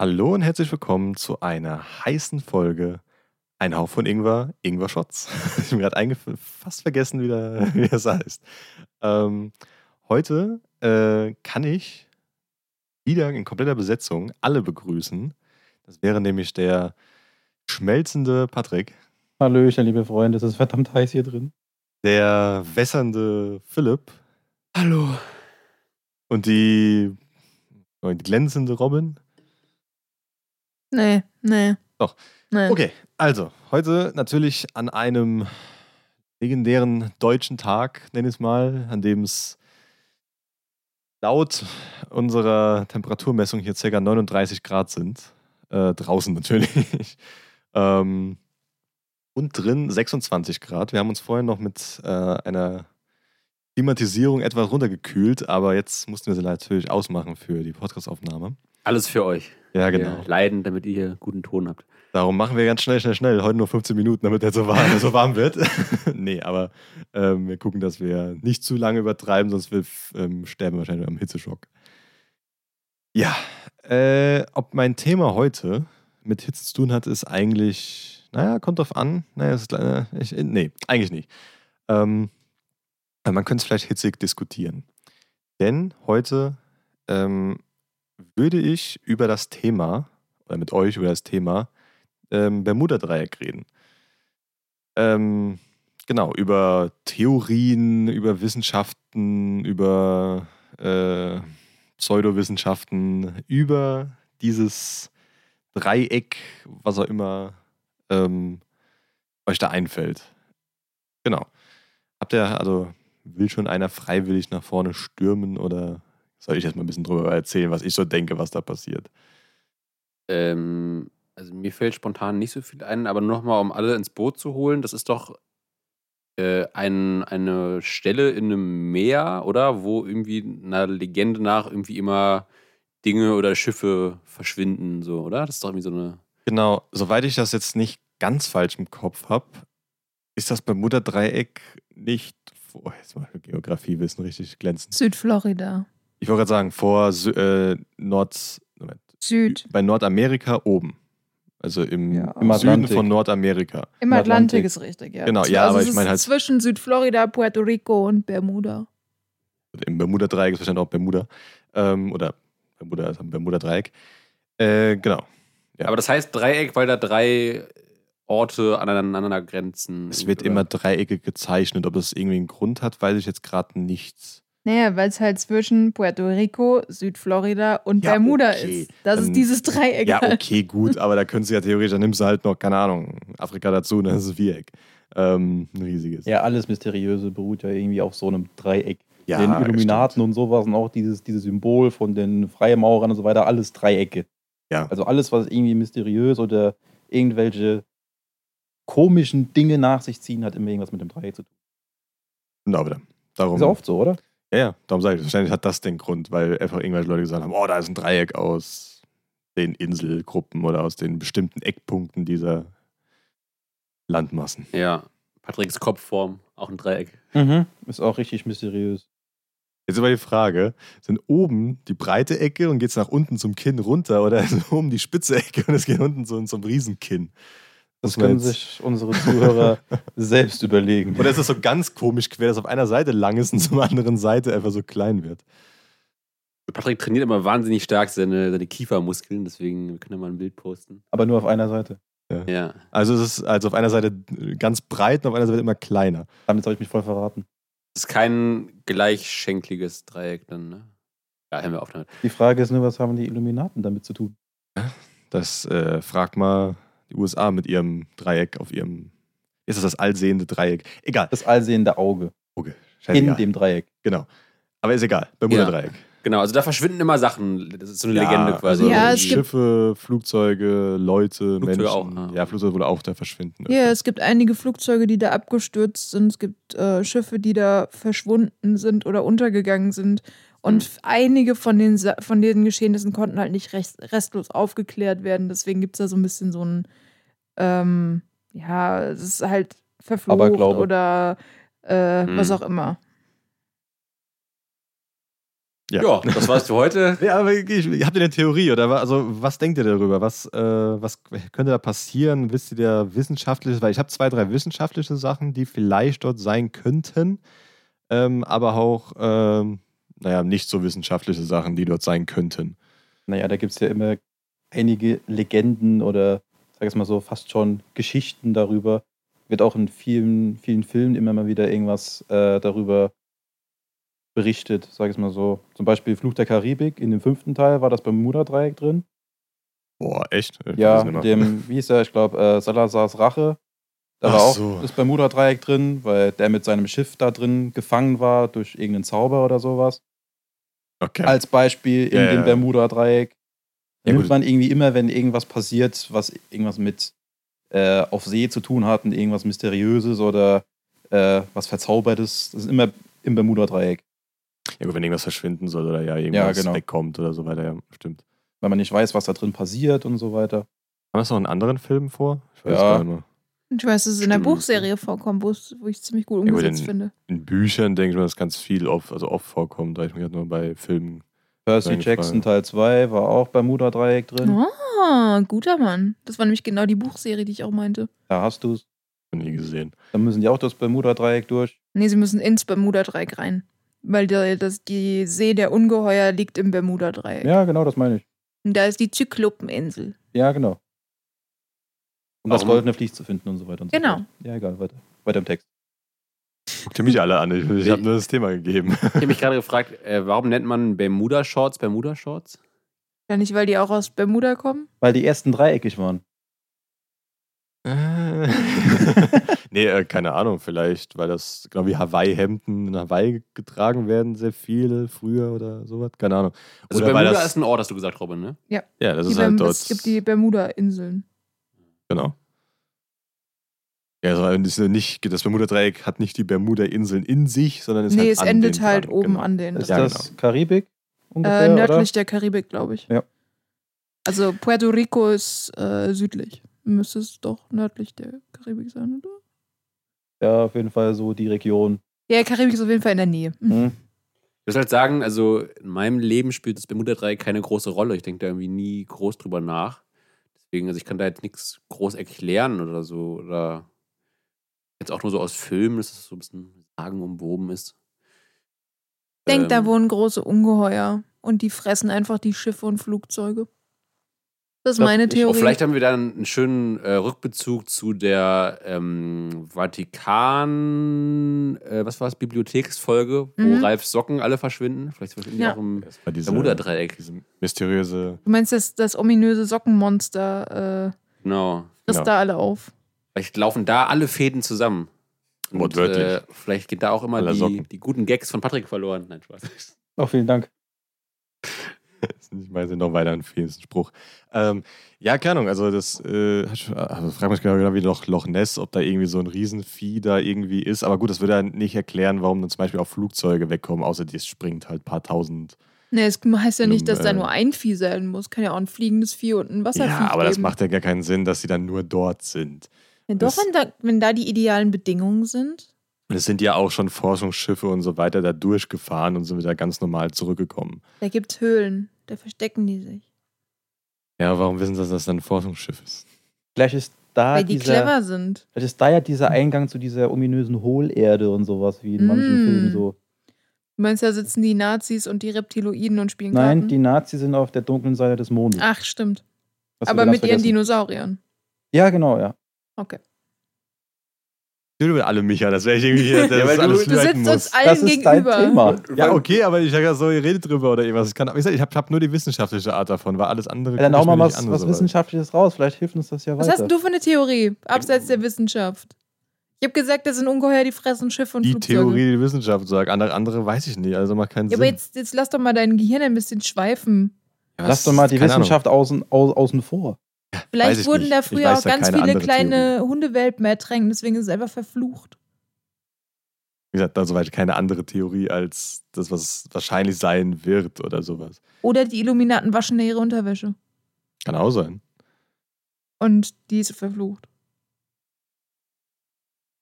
Hallo und herzlich willkommen zu einer heißen Folge Ein Hauch von Ingwer, Ingwer Shots. Ich habe gerade fast vergessen, wie, der, wie das heißt. Ähm, heute äh, kann ich wieder in kompletter Besetzung alle begrüßen. Das wäre nämlich der schmelzende Patrick, Hallöchen, liebe Freunde, es ist verdammt heiß hier drin. der wässernde Philipp Hallo. und die, die glänzende Robin. Nee, nee. Doch. Nee. Okay, also heute natürlich an einem legendären deutschen Tag, nenne ich es mal, an dem es laut unserer Temperaturmessung hier ca. 39 Grad sind. Äh, draußen natürlich. ähm, und drin 26 Grad. Wir haben uns vorher noch mit äh, einer Klimatisierung etwas runtergekühlt, aber jetzt mussten wir sie natürlich ausmachen für die Podcastaufnahme. Alles für euch. Ja, genau. Leiden, damit ihr hier guten Ton habt. Darum machen wir ganz schnell, schnell, schnell. Heute nur 15 Minuten, damit er so warm, so warm wird. nee, aber ähm, wir gucken, dass wir nicht zu lange übertreiben, sonst wir, ähm, sterben wir wahrscheinlich am Hitzeschock. Ja, äh, ob mein Thema heute mit Hitze zu tun hat, ist eigentlich, naja, kommt drauf an. Naja, ist, äh, ich, nee, eigentlich nicht. Ähm, man könnte es vielleicht hitzig diskutieren. Denn heute ähm, würde ich über das Thema, oder mit euch über das Thema, ähm, Bermuda-Dreieck reden. Ähm, genau, über Theorien, über Wissenschaften, über äh, Pseudowissenschaften, über dieses Dreieck, was auch immer ähm, euch da einfällt. Genau. Habt ihr, also, will schon einer freiwillig nach vorne stürmen oder soll ich jetzt mal ein bisschen drüber erzählen, was ich so denke, was da passiert? Ähm, also mir fällt spontan nicht so viel ein, aber nochmal, um alle ins Boot zu holen, das ist doch äh, ein, eine Stelle in einem Meer, oder? Wo irgendwie einer Legende nach irgendwie immer Dinge oder Schiffe verschwinden, so, oder? Das ist doch irgendwie so eine. Genau, soweit ich das jetzt nicht ganz falsch im Kopf habe, ist das Bermuda-Dreieck nicht. Oh, jetzt mal Geografiewissen richtig glänzend. Südflorida. Ich wollte gerade sagen, vor Sü äh, Nord. Moment, Süd. bei Nordamerika oben. Also im, Ja, im Süden von Nordamerika. Im Atlantik Atlantik. ist richtig, ja. Genau, ja, also aber es ich meine halt- Zwischen Südflorida, Puerto Rico und Bermuda. Im Bermuda-Dreieck ist wahrscheinlich auch Bermuda. Ähm, oder Bermuda ist am Bermuda-Dreieck. Äh, genau. Ja. Aber das heißt Dreieck, weil da drei Orte aneinander grenzen. Es wird oder? immer dreieckig gezeichnet. Ob das irgendwie einen Grund hat, weiß ich jetzt gerade nicht. Naja, weil es halt zwischen Puerto Rico, Südflorida und Ja, Bermuda okay. ist. Das Dann- ist dieses Dreieck. Ja, okay, gut, aber da können sie ja theoretisch, dann nimmst du halt noch, keine Ahnung, Afrika dazu, dann ist es Viereck. Ähm, ein riesiges. Ja, alles Mysteriöse beruht ja irgendwie auf so einem Dreieck. Ja, den Illuminaten stimmt. und sowas und auch dieses, dieses Symbol von den Freimaurern und so weiter, alles Dreiecke. Ja. Also alles, was irgendwie mysteriös oder irgendwelche komischen Dinge nach sich ziehen, hat immer irgendwas mit dem Dreieck zu tun. Genau, wieder. Darum, Ist ja oft so, oder? Ja, ja, darum sage ich, wahrscheinlich hat das den Grund, weil einfach irgendwelche Leute gesagt haben, oh, da ist ein Dreieck aus den Inselgruppen oder aus den bestimmten Eckpunkten dieser Landmassen. Ja. Patricks Kopfform, auch ein Dreieck. Mhm. Ist auch richtig mysteriös. Jetzt aber die Frage, sind oben die breite Ecke und geht es nach unten zum Kinn runter oder ist oben die spitze Ecke und es geht unten so zum Riesenkinn? Das können sich unsere Zuhörer selbst überlegen. Oder ist das so ganz komisch quer, dass auf einer Seite lang ist und zur anderen Seite einfach so klein wird? Patrick trainiert immer wahnsinnig stark seine, seine Kiefermuskeln, deswegen wir können ja mal ein Bild posten. Aber nur auf einer Seite. Ja. Also es ist also auf einer Seite ganz breit und auf einer Seite immer kleiner. Damit habe ich mich voll verraten. Das ist kein gleichschenkliges Dreieck dann, ne? Ja, hören wir auf damit. Die Frage ist nur, was haben die Illuminaten damit zu tun? Das äh, fragt mal die USA mit ihrem Dreieck auf ihrem. Ist das das allsehende Dreieck? Egal. Das allsehende Auge Okay. in dem Dreieck. Genau. Aber ist egal. Bermuda-Dreieck. Genau, also da verschwinden immer Sachen. Das ist so eine Legende quasi. Also Ja, es gibt- Schiffe, Flugzeuge, Leute, Flugzeuge Menschen. auch, ah. ja, Flugzeuge wohl auch da verschwinden. Ja, es gibt einige Flugzeuge, die da abgestürzt sind. Es gibt äh, Schiffe, die da verschwunden sind oder untergegangen sind. Und Hm. einige von den, Sa- von den Geschehnissen konnten halt nicht rest, restlos aufgeklärt werden. Deswegen gibt es da so ein bisschen so ein, ähm, ja, es ist halt verflucht oder äh, Hm. was auch immer. Ja, das war's für heute. Ja, aber ich, habt ihr eine Theorie oder also was denkt ihr darüber? Was, äh, was könnte da passieren? Wisst ihr der wissenschaftliche? Weil ich habe zwei, drei wissenschaftliche Sachen, die vielleicht dort sein könnten, ähm, aber auch, ähm, naja, nicht so wissenschaftliche Sachen, die dort sein könnten. Naja, da gibt es ja immer einige Legenden oder, sag ich mal so, fast schon Geschichten darüber. Wird auch in vielen, vielen Filmen immer mal wieder irgendwas äh, darüber berichtet, sag ich mal so. Zum Beispiel Fluch der Karibik, in dem fünften Teil war das Bermuda-Dreieck drin. Boah, echt? Ich Ja, mehr. dem, wie hieß er, ich glaube, äh, Salazars Rache. Da Ach war auch so. das Bermuda-Dreieck drin, weil der mit seinem Schiff da drin gefangen war durch irgendeinen Zauber oder sowas. Okay. Als Beispiel in Ja, ja, dem ja. Bermuda-Dreieck. Ja, nimmt gut. man irgendwie immer, wenn irgendwas passiert, was irgendwas mit äh, auf See zu tun hat und irgendwas Mysteriöses oder äh, was Verzaubertes, das ist immer im Bermuda-Dreieck. ja, gut, wenn irgendwas verschwinden soll oder ja, irgendwas genau. wegkommt oder so weiter, ja, stimmt. Weil man nicht weiß, was da drin passiert und so weiter. Haben wir es noch in anderen Filmen vor? Ich weiß Ja. gar nicht mehr. Ich weiß, dass es in der. Buchserie vorkommt, wo es- wo ich es ziemlich gut umgesetzt den- finde. In Büchern denke ich mal, dass ganz viel oft, also oft vorkommt, da ich mir gerade nur bei Filmen. Percy Jackson. Teil 2 war auch Bermuda-Dreieck drin. Ah, guter Mann. Das war nämlich genau die Buchserie, die ich auch meinte. Da hast du es. noch nie gesehen. Dann müssen die auch das Bermuda-Dreieck durch. Nee, sie müssen ins Bermuda-Dreieck rein. Weil der, das, die See der Ungeheuer liegt im Bermuda-Dreieck. Ja, genau, das meine ich. Und da ist die Zyklopeninsel. Ja, genau. Um das Warum? goldene Vlies zu finden und so weiter und Genau. so fort. Ja, egal, weiter. Weiter im Text. Guckt ihr mich alle an, ich, ich habe nur das Thema gegeben. Ich habe mich gerade gefragt, äh, warum nennt man Bermuda-Shorts Bermuda-Shorts? Ja, nicht, weil die auch aus Bermuda kommen? Weil die ersten dreieckig waren. Äh. nee, äh, keine Ahnung, vielleicht, weil das, genau wie Hawaii-Hemden in Hawaii getragen werden, sehr viele früher oder sowas, keine Ahnung. Also Oder Bermuda das- ist ein Ort, hast du gesagt, Robin, ne? Ja, das Die ist halt Berm- dort. es gibt die Bermuda-Inseln. Genau. Ja, also nicht, das Bermuda-Dreieck hat nicht die Bermuda-Inseln in sich, sondern ist nee, halt es an endet denen halt dran, oben genau. an den. Ist Ja, das Karibik ungefähr, äh, oder? nördlich der Karibik, glaube ich. Ja. Also Puerto Rico ist äh, südlich. Müsste es doch nördlich der Karibik sein, oder? Ja, auf jeden Fall so die Region. Ja, Karibik ist auf jeden Fall in der Nähe. Hm. Ich muss halt sagen, also in meinem Leben spielt das Bermuda-Dreieck keine große Rolle. Ich denke da irgendwie nie groß drüber nach. Deswegen, also ich kann da jetzt nichts groß erklären oder so. Oder jetzt auch nur so aus Filmen, dass es so ein bisschen sagenumwoben ist. Denk, da Ähm, wohnen große Ungeheuer und die fressen einfach die Schiffe und Flugzeuge. Das ist Glaub meine ich auch. Oh, Theorie. vielleicht haben wir dann einen schönen äh, Rückbezug zu der ähm, Vatikan, äh, was war es, Bibliotheksfolge, wo Mhm. Ralfs Socken alle verschwinden. Vielleicht verschwinden Ja. die auch im Bermuda-Dreieck. mysteriöse. du meinst, das, das ominöse Sockenmonster äh, Genau. frisst Genau. da alle auf. Vielleicht laufen da alle Fäden zusammen. Und, Wortwörtlich. Äh, vielleicht geht da auch immer die, die guten Gags von Patrick verloren. Nein, Spaß. Auch vielen Dank. Ich meine, noch weiter ein fiesen Spruch. Ähm, ja, keine Ahnung, also das, äh, schon- also frag mich genau wie Loch, Loch Ness, ob da irgendwie so ein Riesenvieh da irgendwie ist. Aber gut, das würde ja nicht erklären, warum dann zum Beispiel auch Flugzeuge wegkommen, außer das springt halt ein paar tausend. Nee, es heißt ja nicht, dass da Ähm, nur ein Vieh sein muss. Kann ja auch ein fliegendes Vieh und ein Wasservieh Ja, aber das geben. macht ja gar keinen Sinn, dass sie dann nur dort sind. Ja, doch, das- wenn da, wenn da die idealen Bedingungen sind. Und es sind ja auch schon Forschungsschiffe und so weiter da durchgefahren und sind wieder ganz normal zurückgekommen. Da gibt's Höhlen. Da verstecken die sich. Ja, warum wissen sie, dass das dann ein Forschungsschiff ist? Vielleicht ist da weil die dieser, clever sind. vielleicht ist da ja dieser Eingang zu dieser ominösen Hohlerde und sowas, wie in manchen Mm. Filmen so. Du meinst, da sitzen die Nazis und die Reptiloiden und spielen Nein, Karten? die Nazis sind auf der dunklen Seite des Mondes. Ach, stimmt. Hast Aber mit ihren vergessen. Dinosauriern. Ja, genau, ja. Okay. Ich will alle Micha, das wäre ich irgendwie hier, das Ja, weil du- alles Du sitzt muss. uns allen Das ist dein gegenüber. Thema. Ja, okay, aber ich sage ja so, ihr redet drüber oder irgendwas. Ich, kann, ich, sag, ich habe hab nur die wissenschaftliche Art davon, weil alles andere. Ja, dann hau mal was, an, was. Wissenschaftliches raus. Vielleicht hilft uns das ja Was weiter. hast denn du für eine Theorie, abseits der Wissenschaft? Ich habe gesagt, das sind ungeheuer die fressen Schiffe und Die Flugzeuge. Theorie, die die Wissenschaft sagt. Andere, andere weiß ich nicht. Also macht keinen Ja, aber Sinn. jetzt, jetzt lass doch mal dein Gehirn ein bisschen schweifen. Ja, Lass was- doch mal die. Wissenschaft außen, au, außen vor. Vielleicht ich wurden nicht. da früher auch ganz viele kleine Hundewelpen ertränkt, deswegen ist es einfach verflucht. Wie gesagt, da soweit keine andere Theorie als das, was wahrscheinlich sein wird oder sowas. Oder die Illuminaten waschen ihre Unterwäsche. Kann auch sein. Und die ist verflucht.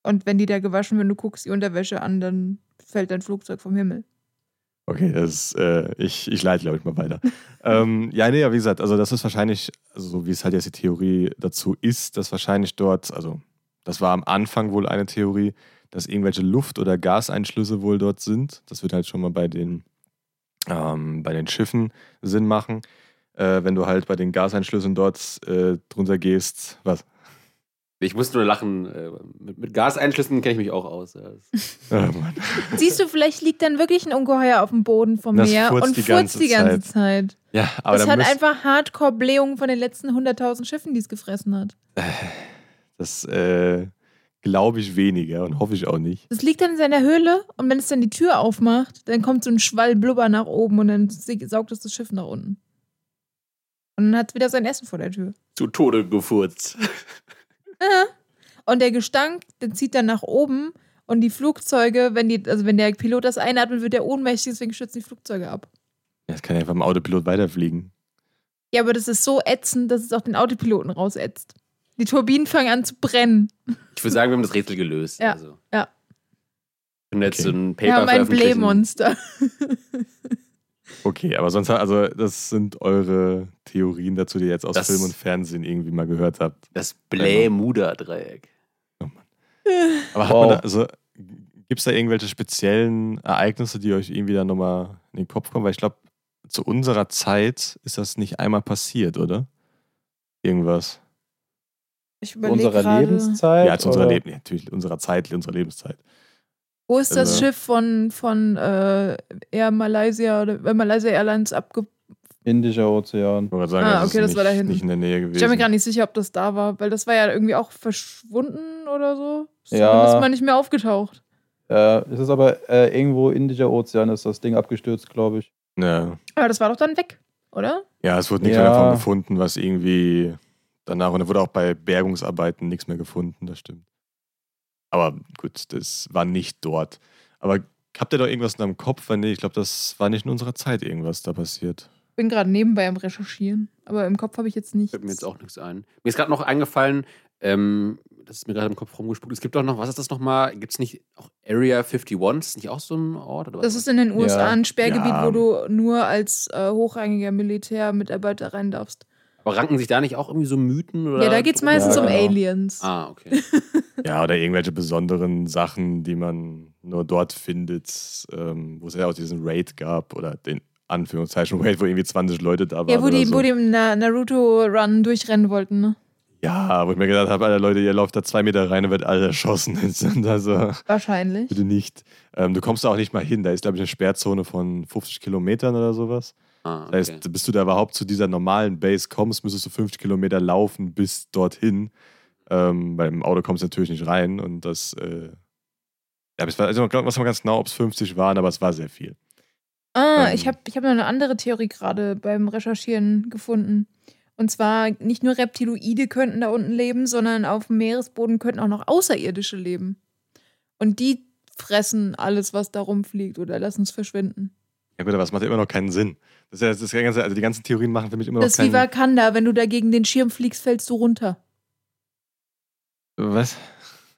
Und wenn die da gewaschen, wenn du guckst die Unterwäsche an, dann fällt dein Flugzeug vom Himmel. Okay, das, äh, ich, ich leite, glaube ich, mal weiter. ähm, ja, nee, aber wie gesagt, also das ist wahrscheinlich, also so wie es halt jetzt die Theorie dazu ist, dass wahrscheinlich dort, also das war am Anfang wohl eine Theorie, dass irgendwelche Luft- oder Gaseinschlüsse wohl dort sind. Das wird halt schon mal bei den, ähm, bei den Schiffen Sinn machen. Äh, wenn du halt bei den Gaseinschlüssen dort äh, drunter gehst, was? Ich muss nur lachen. äh, Mit, mit Gaseinschlüssen kenne ich mich auch aus. Oh. Siehst du, vielleicht liegt dann wirklich ein Ungeheuer auf dem Boden vom Das Meer furzt und die furzt ganze die ganze Zeit. Ja, aber das dann hat müsst- einfach Hardcore-Blähungen von den letzten 100.000 Schiffen, die es gefressen hat. das äh, glaube ich weniger und hoffe ich auch nicht. Das liegt dann in seiner Höhle und wenn es dann die Tür aufmacht, dann kommt so ein Schwall Blubber nach oben und dann saugt es das Schiff nach unten. Und dann hat es wieder sein Essen vor der Tür. Zu Tode gefurzt. Ja. Und der Gestank, der zieht dann nach oben und die Flugzeuge, wenn die, also wenn der Pilot das einatmet, wird er ohnmächtig, deswegen stürzen die Flugzeuge ab. Jetzt kann ja einfach im Autopilot weiterfliegen. Ja, aber das ist so ätzend, dass es auch den Autopiloten rausätzt. Die Turbinen fangen an zu brennen. Ich würde sagen, wir haben das Rätsel gelöst. Ja, Also. ja. Wir können jetzt Okay. so ein Paper Wir haben ein. Blähmonster. Okay, aber sonst, also das sind eure Theorien dazu, die ihr jetzt aus Das- Film und Fernsehen irgendwie mal gehört habt. Das Blähmuder-Dreieck. Aber hat Wow. man da, also gibt es da irgendwelche speziellen Ereignisse, die euch irgendwie dann nochmal in den Kopf kommen? Weil ich glaube, zu unserer Zeit ist das nicht einmal passiert, oder? Irgendwas. Ich Zu überlege unserer Lebenszeit. ja, zu unserer oder? Leben, natürlich, unserer Zeit, unserer Lebenszeit. Wo ist das Also- Schiff von, von äh, Air Malaysia oder äh, Malaysia Airlines abge... Indischer Ozean. Ich sagen, Ah, das okay, ist das nicht, war da hinten. nicht in der Nähe gewesen. Ich bin mir gar nicht sicher, ob das da war, weil das war ja irgendwie auch verschwunden oder so. Ist Ja. zumindest mal nicht mehr aufgetaucht. Äh, es ist aber äh, irgendwo Indischer Ozean ist das Ding abgestürzt, glaube ich. ja. Aber das war doch dann weg, oder? ja, es wurde nichts Ja. mehr davon gefunden, was irgendwie danach, und da wurde auch bei Bergungsarbeiten nichts mehr gefunden, das stimmt. Aber gut, das war nicht dort. Aber habt ihr doch irgendwas in eurem Kopf? Weil nee, ich glaube, das war nicht in unserer Zeit irgendwas da passiert. Bin gerade nebenbei am Recherchieren, aber im Kopf habe ich jetzt nichts. Fällt mir jetzt auch nichts ein. Mir ist gerade noch eingefallen, ähm, das ist mir gerade im Kopf rumgespuckt. Es gibt doch noch, was ist das nochmal? Gibt es nicht auch Area 51? Ist nicht auch so ein Ort? Oder was? Das ist in den USA Ja. ein Sperrgebiet, Ja. wo du nur als äh, hochrangiger Militärmitarbeiter rein darfst. Aber ranken sich da nicht auch irgendwie so Mythen? Oder ja, da geht es meistens Ja, um genau. Aliens. Ah, okay. Ja, oder irgendwelche besonderen Sachen, die man nur dort findet, ähm, wo es ja auch diesen Raid gab oder den Anführungszeichen Raid, wo irgendwie 20 Leute da waren. Ja, wo die, so. wo die im Na Naruto-Run durchrennen wollten, ne? ja, wo ich mir gedacht habe, Alter Leute, ihr lauft da zwei Meter rein und wird alle erschossen. also Wahrscheinlich. bitte nicht. Ähm, du kommst da auch nicht mal hin. Da ist, glaube ich, eine Sperrzone von 50 Kilometern oder sowas. Ah, okay. Das heißt, bis du da überhaupt zu dieser normalen Base kommst, müsstest du 50 Kilometer laufen bis dorthin. Ähm, weil im Auto kommst du natürlich nicht rein und das, äh, ja, es war, also ich weiß mal ganz genau, ob es 50 waren, aber es war sehr viel. Ah, Ähm. ich habe ich hab noch eine andere Theorie gerade beim Recherchieren gefunden. Und zwar nicht nur Reptiloide könnten da unten leben, sondern auf dem Meeresboden könnten auch noch Außerirdische leben. Und die fressen alles, was da rumfliegt oder lassen es verschwinden. Ja gut, aber das macht ja immer noch keinen Sinn. Das ist ja, das ganze, also die ganzen Theorien machen für mich immer noch Das ist wie keinen Wakanda, wenn du da gegen den Schirm fliegst, fällst du runter. Was?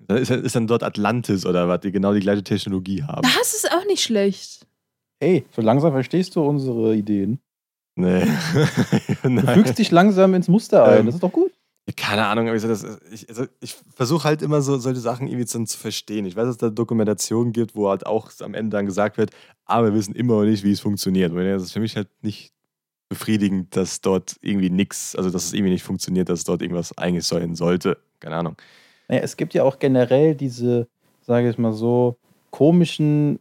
Ist, ist dann dort Atlantis oder was, die genau die gleiche Technologie haben? Das ist auch nicht schlecht. Hey, so langsam verstehst du unsere Ideen. Nee. Du fügst dich langsam ins Muster ein. Ähm, Das ist doch gut. Keine Ahnung, aber ich, ich, also ich versuche halt immer so solche Sachen irgendwie dann zu verstehen. Ich weiß, dass es da Dokumentationen gibt, wo halt auch am Ende dann gesagt wird, aber wir wissen immer noch nicht, wie es funktioniert. Und das ist für mich halt nicht befriedigend, dass dort irgendwie nichts, also dass es irgendwie nicht funktioniert, dass dort irgendwas eigentlich sein sollte. Keine Ahnung. Naja, es gibt ja auch generell diese, sage ich mal so, komischen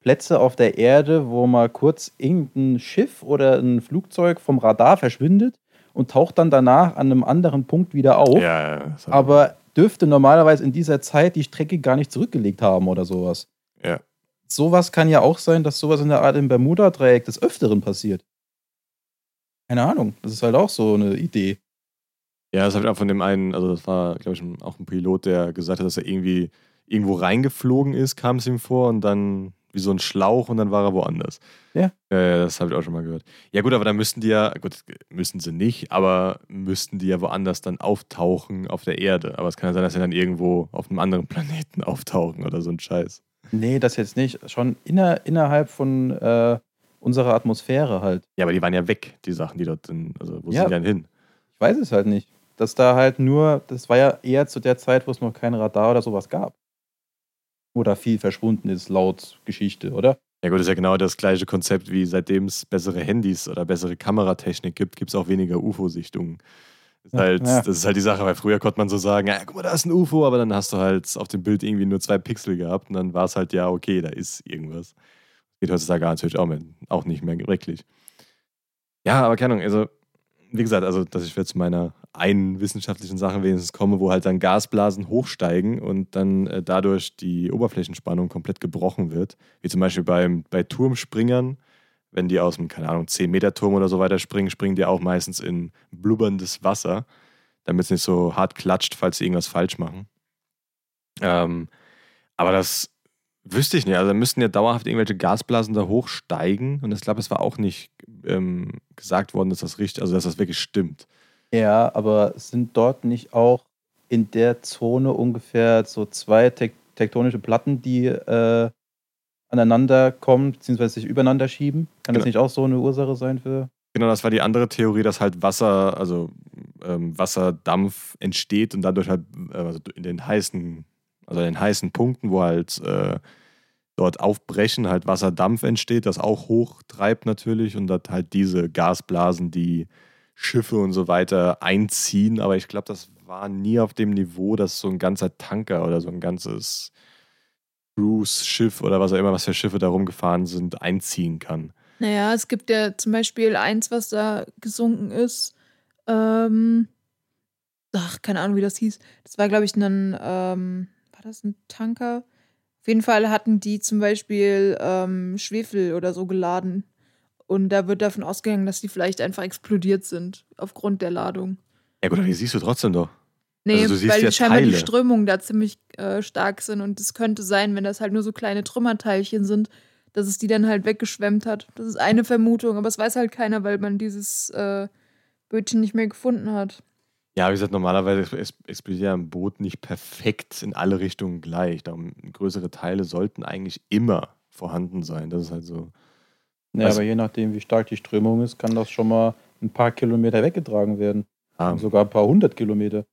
Plätze auf der Erde, wo mal kurz irgendein Schiff oder ein Flugzeug vom Radar verschwindet und taucht dann danach an einem anderen Punkt wieder auf. Ja, ja, Aber dürfte normalerweise in dieser Zeit die Strecke gar nicht zurückgelegt haben oder sowas. Ja. Sowas kann ja auch sein, dass sowas in der Art im Bermuda-Dreieck des Öfteren passiert. Keine Ahnung. Das ist halt auch so eine Idee. Ja, das habe ich auch von dem einen, also das war, glaube ich, auch ein Pilot, der gesagt hat, dass er irgendwie irgendwo reingeflogen ist, kam es ihm vor und dann wie so ein Schlauch und dann war er woanders. Ja. Äh, das habe ich auch schon mal gehört. Ja, gut, aber dann müssten die ja, gut, müssen sie nicht, aber müssten die ja woanders dann auftauchen auf der Erde. Aber es kann ja sein, dass sie dann irgendwo auf einem anderen Planeten auftauchen oder so ein Scheiß. Nee, das jetzt nicht. Schon inner, innerhalb von äh, unserer Atmosphäre halt. Ja, aber die waren ja weg, die Sachen, die dort sind. Also, wo Ja. sind die denn hin? Ich weiß es halt nicht. Dass da halt nur, das war ja eher zu der Zeit, wo es noch kein Radar oder sowas gab. Oder viel verschwunden ist, laut Geschichte, oder? Ja, gut, das ist ja genau das gleiche Konzept, wie seitdem es bessere Handys oder bessere Kameratechnik gibt, gibt es auch weniger UFO-Sichtungen. Das, ist halt, ja. das ist halt die Sache, weil früher konnte man so sagen, ja, guck mal, da ist ein UFO, aber dann hast du halt auf dem Bild irgendwie nur zwei Pixel gehabt und dann war es halt, ja, okay, da ist irgendwas. Geht heutzutage natürlich auch, mehr, auch nicht mehr wirklich. Ja, aber keine Ahnung, also, wie gesagt, also, dass ich jetzt zu meiner einen wissenschaftlichen Sache wenigstens komme, wo halt dann Gasblasen hochsteigen und dann äh, dadurch die Oberflächenspannung komplett gebrochen wird. Wie zum Beispiel beim, bei Turmspringern, wenn die aus dem, keine Ahnung, 10-Meter-Turm oder so weiter springen, springen die auch meistens in blubberndes Wasser, damit es nicht so hart klatscht, falls sie irgendwas falsch machen. Ähm, aber das wüsste ich nicht. Also da müssten ja dauerhaft irgendwelche Gasblasen da hochsteigen. Und ich glaube, es war auch nicht ähm, gesagt worden, dass das richtig, also dass das wirklich stimmt. Ja, aber sind dort nicht auch in der Zone ungefähr so zwei tek tektonische Platten, die äh, aneinander kommen, beziehungsweise sich übereinander schieben? Kann das Genau. nicht auch so eine Ursache sein für. Genau, das war die andere Theorie, dass halt Wasser, also ähm, Wasserdampf entsteht und dadurch halt äh, also in den heißen, also in den heißen Punkten, wo halt äh, dort aufbrechen, halt Wasserdampf entsteht, das auch hochtreibt natürlich und dass halt diese Gasblasen die Schiffe und so weiter einziehen. Aber ich glaube, das war nie auf dem Niveau, dass so ein ganzer Tanker oder so ein ganzes Cruise-Schiff oder was auch immer, was für Schiffe da rumgefahren sind, einziehen kann. Naja, es gibt ja zum Beispiel eins, was da gesunken ist. Ähm, ach, keine Ahnung, wie das hieß. Das war, glaube ich, ein, ähm, war das ein Tanker? Auf jeden Fall hatten die zum Beispiel ähm, Schwefel oder so geladen. Und da wird davon ausgegangen, dass die vielleicht einfach explodiert sind aufgrund der Ladung. Ja gut, aber die siehst du trotzdem doch. Nee, Also weil ja scheinbar die Teile. Strömungen da ziemlich äh, stark sind und es könnte sein, wenn das halt nur so kleine Trümmerteilchen sind, dass es die dann halt weggeschwemmt hat. Das ist eine Vermutung, aber es weiß halt keiner, weil man dieses äh, Bötchen nicht mehr gefunden hat. Ja, wie gesagt, normalerweise explodiert ja ein Boot nicht perfekt in alle Richtungen gleich. Darum größere Teile sollten eigentlich immer vorhanden sein. Das ist halt so. Ja, Also- aber je nachdem, wie stark die Strömung ist, kann das schon mal ein paar Kilometer weggetragen werden. Ah, Sogar ein paar hundert Kilometer.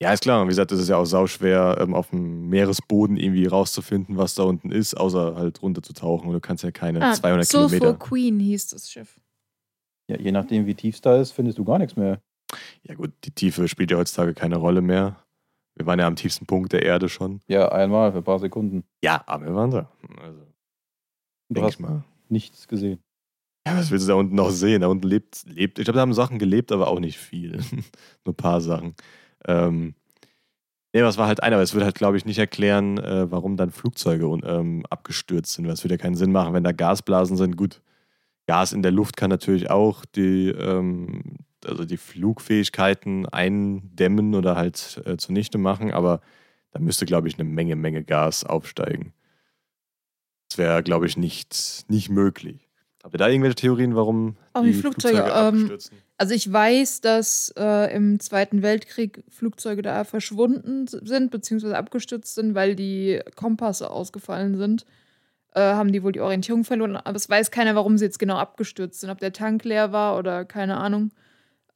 ja, ist klar. Und wie gesagt, es ist ja auch sauschwer, ähm, auf dem Meeresboden irgendwie rauszufinden, was da unten ist, außer halt runterzutauchen. Und du kannst ja keine 200 Ah, Sulfur Kilometer. Queen hieß das Schiff. Ja, je nachdem, wie tief es da ist, findest du gar nichts mehr. Ja gut, die Tiefe spielt ja heutzutage keine Rolle mehr. Wir waren ja am tiefsten Punkt der Erde schon. Ja, einmal für ein paar Sekunden. Ja, aber wir waren da. Also, Du hast mal. nichts gesehen. Ja, was willst du da unten noch sehen? Da unten lebt, lebt ich glaube, da haben Sachen gelebt, aber auch nicht viel. Nur ein paar Sachen. Ähm, nee, es war halt einer, aber es würde halt, glaube ich, nicht erklären, äh, warum dann Flugzeuge ähm, abgestürzt sind. Es würde ja keinen Sinn machen, wenn da Gasblasen sind. Gut, Gas in der Luft kann natürlich auch die, ähm, also die Flugfähigkeiten eindämmen oder halt äh, zunichte machen, aber da müsste, glaube ich, eine Menge, Menge Gas aufsteigen. Das wäre, glaube ich, nicht, nicht möglich. Habt ihr da irgendwelche Theorien, warum Auch die Flugzeuge, ähm, abstürzen? Also ich weiß, dass äh, im Zweiten Weltkrieg Flugzeuge da verschwunden sind, beziehungsweise abgestürzt sind, weil die Kompasse ausgefallen sind. Äh, haben die wohl die Orientierung verloren. Aber es weiß keiner, warum sie jetzt genau abgestürzt sind. Ob der Tank leer war oder keine Ahnung.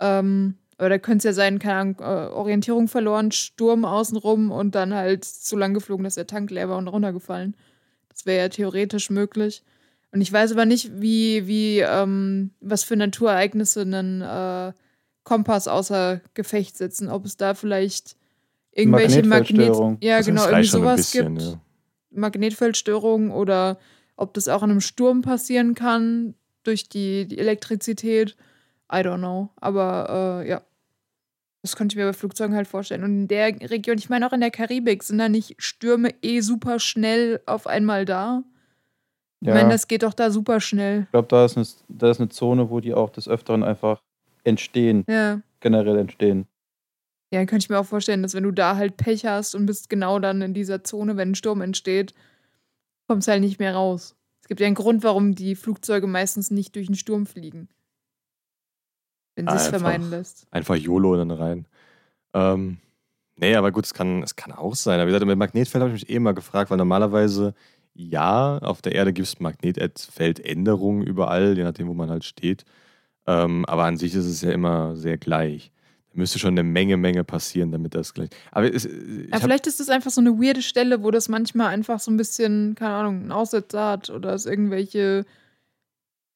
Ähm, oder da könnte es ja sein, keine Ahnung, äh, Orientierung verloren, Sturm außenrum und dann halt zu lang geflogen, dass der Tank leer war und runtergefallen. Das wäre ja theoretisch möglich. Und ich weiß aber nicht, wie, wie, ähm, was für Naturereignisse einen äh, Kompass außer Gefecht setzen. Ob es da vielleicht irgendwelche Magnet ja Das genau irgendwie sowas bisschen, gibt, ja. Magnetfeldstörungen oder ob das auch in einem Sturm passieren kann durch die, die Elektrizität. I don't know. Aber äh, ja, Das könnte ich mir bei Flugzeugen halt vorstellen. Und in der Region, ich meine auch in der Karibik, sind da nicht Stürme eh super schnell auf einmal da? Ich Ja. meine, das geht doch da super schnell. Ich glaube, da, ist eine- da ist eine Zone, wo die auch des Öfteren einfach entstehen, Ja. generell entstehen. Ja, dann könnte ich mir auch vorstellen, dass wenn du da halt Pech hast und bist genau dann in dieser Zone, wenn ein Sturm entsteht, kommst halt nicht mehr raus. Es gibt ja einen Grund, warum die Flugzeuge meistens nicht durch den Sturm fliegen. Wenn sie es vermeiden lässt. Einfach YOLO dann rein. Ähm, nee, aber gut, es kann, es kann auch sein. Aber wie gesagt, mit Magnetfeld habe ich mich eh mal gefragt, weil normalerweise, ja, auf der Erde gibt es Magnetfeldänderungen überall, je nachdem, wo man halt steht. Ähm, aber an sich ist es ja immer sehr gleich. Da müsste schon eine Menge, Menge passieren, damit das gleich. Aber es, Ja, vielleicht ist das einfach so eine weirde Stelle, wo das manchmal einfach so ein bisschen, keine Ahnung, einen Aussetzer hat oder es irgendwelche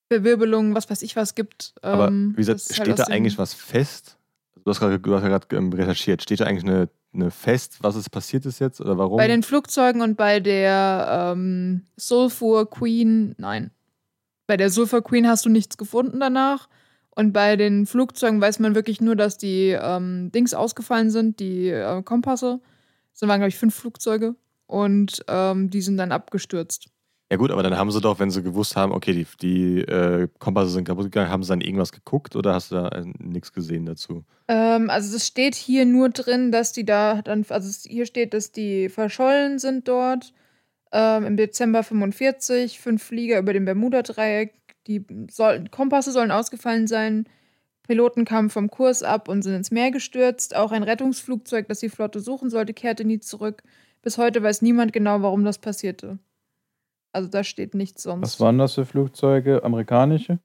Verwirbelungen, was weiß ich was gibt. aber Ähm, wie gesagt, halt steht da aus dem- eigentlich was fest? Du hast gerade ähm, recherchiert. Steht da eigentlich eine, eine fest, was ist passiert ist jetzt oder warum? Bei den Flugzeugen und bei der ähm, Sulfur Queen, nein. Bei der Sulfur Queen hast du nichts gefunden danach. Und bei den Flugzeugen weiß man wirklich nur, dass die ähm, Dings ausgefallen sind, die äh, Kompasse. Das waren, glaube ich, fünf Flugzeuge. Und ähm, die sind dann abgestürzt. Ja gut, aber dann haben sie doch, wenn sie gewusst haben, okay, die, die äh, Kompasse sind kaputt gegangen, haben sie dann irgendwas geguckt oder hast du da äh, nichts gesehen dazu? Ähm, also es steht hier nur drin, dass die da dann, also hier steht, dass die verschollen sind dort. Ähm, Im Dezember 45, fünf Flieger über dem Bermuda-Dreieck. Die soll, Kompasse sollen ausgefallen sein. Piloten kamen vom Kurs ab und sind ins Meer gestürzt. Auch ein Rettungsflugzeug, das die Flotte suchen sollte, kehrte nie zurück. Bis heute weiß niemand genau, warum das passierte. Also da steht nichts sonst. Was waren das für Flugzeuge? Amerikanische?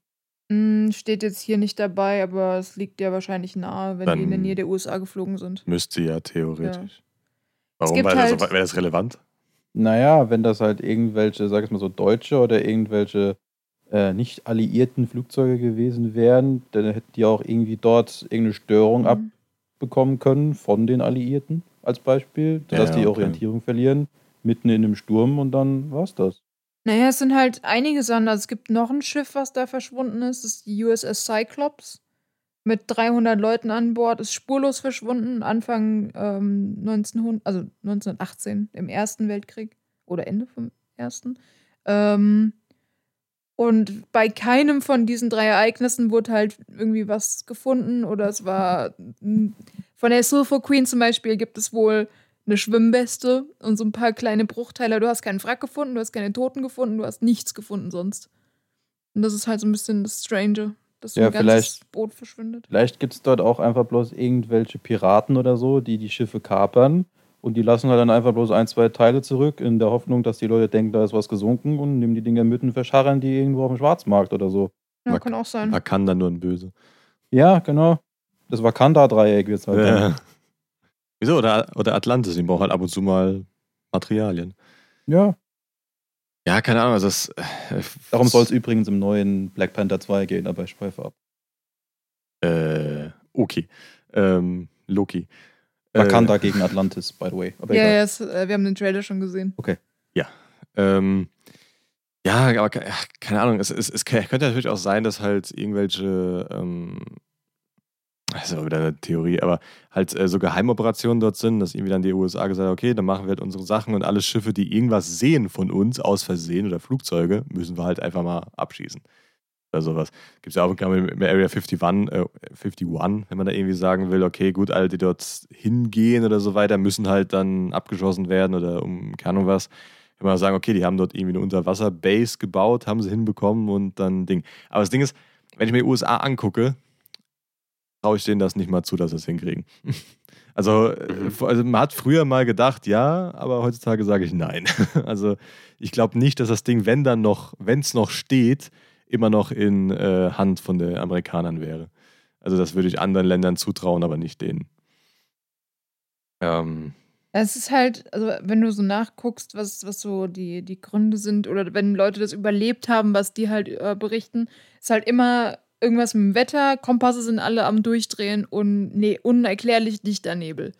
Hm, steht jetzt hier nicht dabei, aber es liegt ja wahrscheinlich nahe, wenn die in der Dann- Nähe der USA geflogen sind. Müsste ja theoretisch. Warum? gibt Weil das, halt- wäre das relevant? Naja, wenn das halt irgendwelche, sag ich mal so, deutsche oder irgendwelche äh, nicht alliierten Flugzeuge gewesen wären, dann hätten die auch irgendwie dort irgendeine Störung Mhm. abbekommen können von den Alliierten, als Beispiel, Ja, dass die okay. Orientierung verlieren, mitten in einem Sturm und dann war's das. Naja, es sind halt einige Sachen. Also es gibt noch ein Schiff, was da verschwunden ist. Das ist die USS Cyclops. Mit 300 Leuten an Bord. Ist spurlos verschwunden. Anfang ähm, 1900, also 1918, im Ersten Weltkrieg. Oder Ende vom Ersten. Ähm, und bei keinem von diesen drei Ereignissen wurde halt irgendwie was gefunden. Oder es war. Von der Sulfur Queen zum Beispiel gibt es wohl eine Schwimmweste und so ein paar kleine Bruchteile. Du hast keinen Wrack gefunden, du hast keine Toten gefunden, du hast nichts gefunden sonst. Und das ist halt so ein bisschen das Strange, dass so Ja, ein ganzes vielleicht- Boot verschwindet. Vielleicht gibt es dort auch einfach bloß irgendwelche Piraten oder so, die die Schiffe kapern und die lassen halt dann einfach bloß ein, zwei Teile zurück, in der Hoffnung, dass die Leute denken, da ist was gesunken und nehmen die Dinger mit und verscharren die irgendwo auf dem Schwarzmarkt oder so. Ja, Mag- kann auch sein. Man kann dann nur ein Böse. Ja, genau. Das Wakanda-Dreieck wird es halt. dann. Ja. Wieso? Oder, oder Atlantis, die brauchen halt ab und zu mal Materialien. Ja. Ja, keine Ahnung. Also das, äh, Darum soll es übrigens im neuen Black Panther 2 gehen, aber ich schweife ab. Äh, okay. Ähm, Loki. Wakanda Äh, gegen Atlantis, by the way. Aber ja, egal. ja es, äh, wir haben den Trailer schon gesehen. Ähm, ja, aber ke- ach, keine Ahnung. Es, es, es könnte natürlich auch sein, dass halt irgendwelche, ähm, das ist aber wieder eine Theorie, aber halt äh, so Geheimoperationen dort sind, dass irgendwie dann die USA gesagt hat, okay, dann machen wir halt unsere Sachen und alle Schiffe, die irgendwas sehen von uns aus Versehen oder Flugzeuge, müssen wir halt einfach mal abschießen. Oder sowas. Gibt es ja auch mit, mit Area 51, äh, 51, wenn man da irgendwie sagen will, okay, gut, alle, die dort hingehen oder so weiter, müssen halt dann abgeschossen werden oder um, keine Ahnung was. Wenn man sagen, okay, die haben dort irgendwie eine Unterwasser-Base gebaut, haben sie hinbekommen und dann Ding. Aber das Ding ist, wenn ich mir die USA angucke, traue ich denen das nicht mal zu, dass sie es hinkriegen. Also, äh, Mhm. also man hat früher mal gedacht, ja, aber heutzutage sage ich nein. Also ich glaube nicht, dass das Ding, wenn dann noch, wenn es noch steht, immer noch in äh, Hand von den Amerikanern wäre. Also das würde ich anderen Ländern zutrauen, aber nicht denen. Ähm, Es ist halt, also wenn du so nachguckst, was, was so die, die Gründe sind oder wenn Leute das überlebt haben, was die halt äh, berichten, ist halt immer irgendwas mit dem Wetter, Kompasse sind alle am Durchdrehen und nee, unerklärlich dichter Nebel.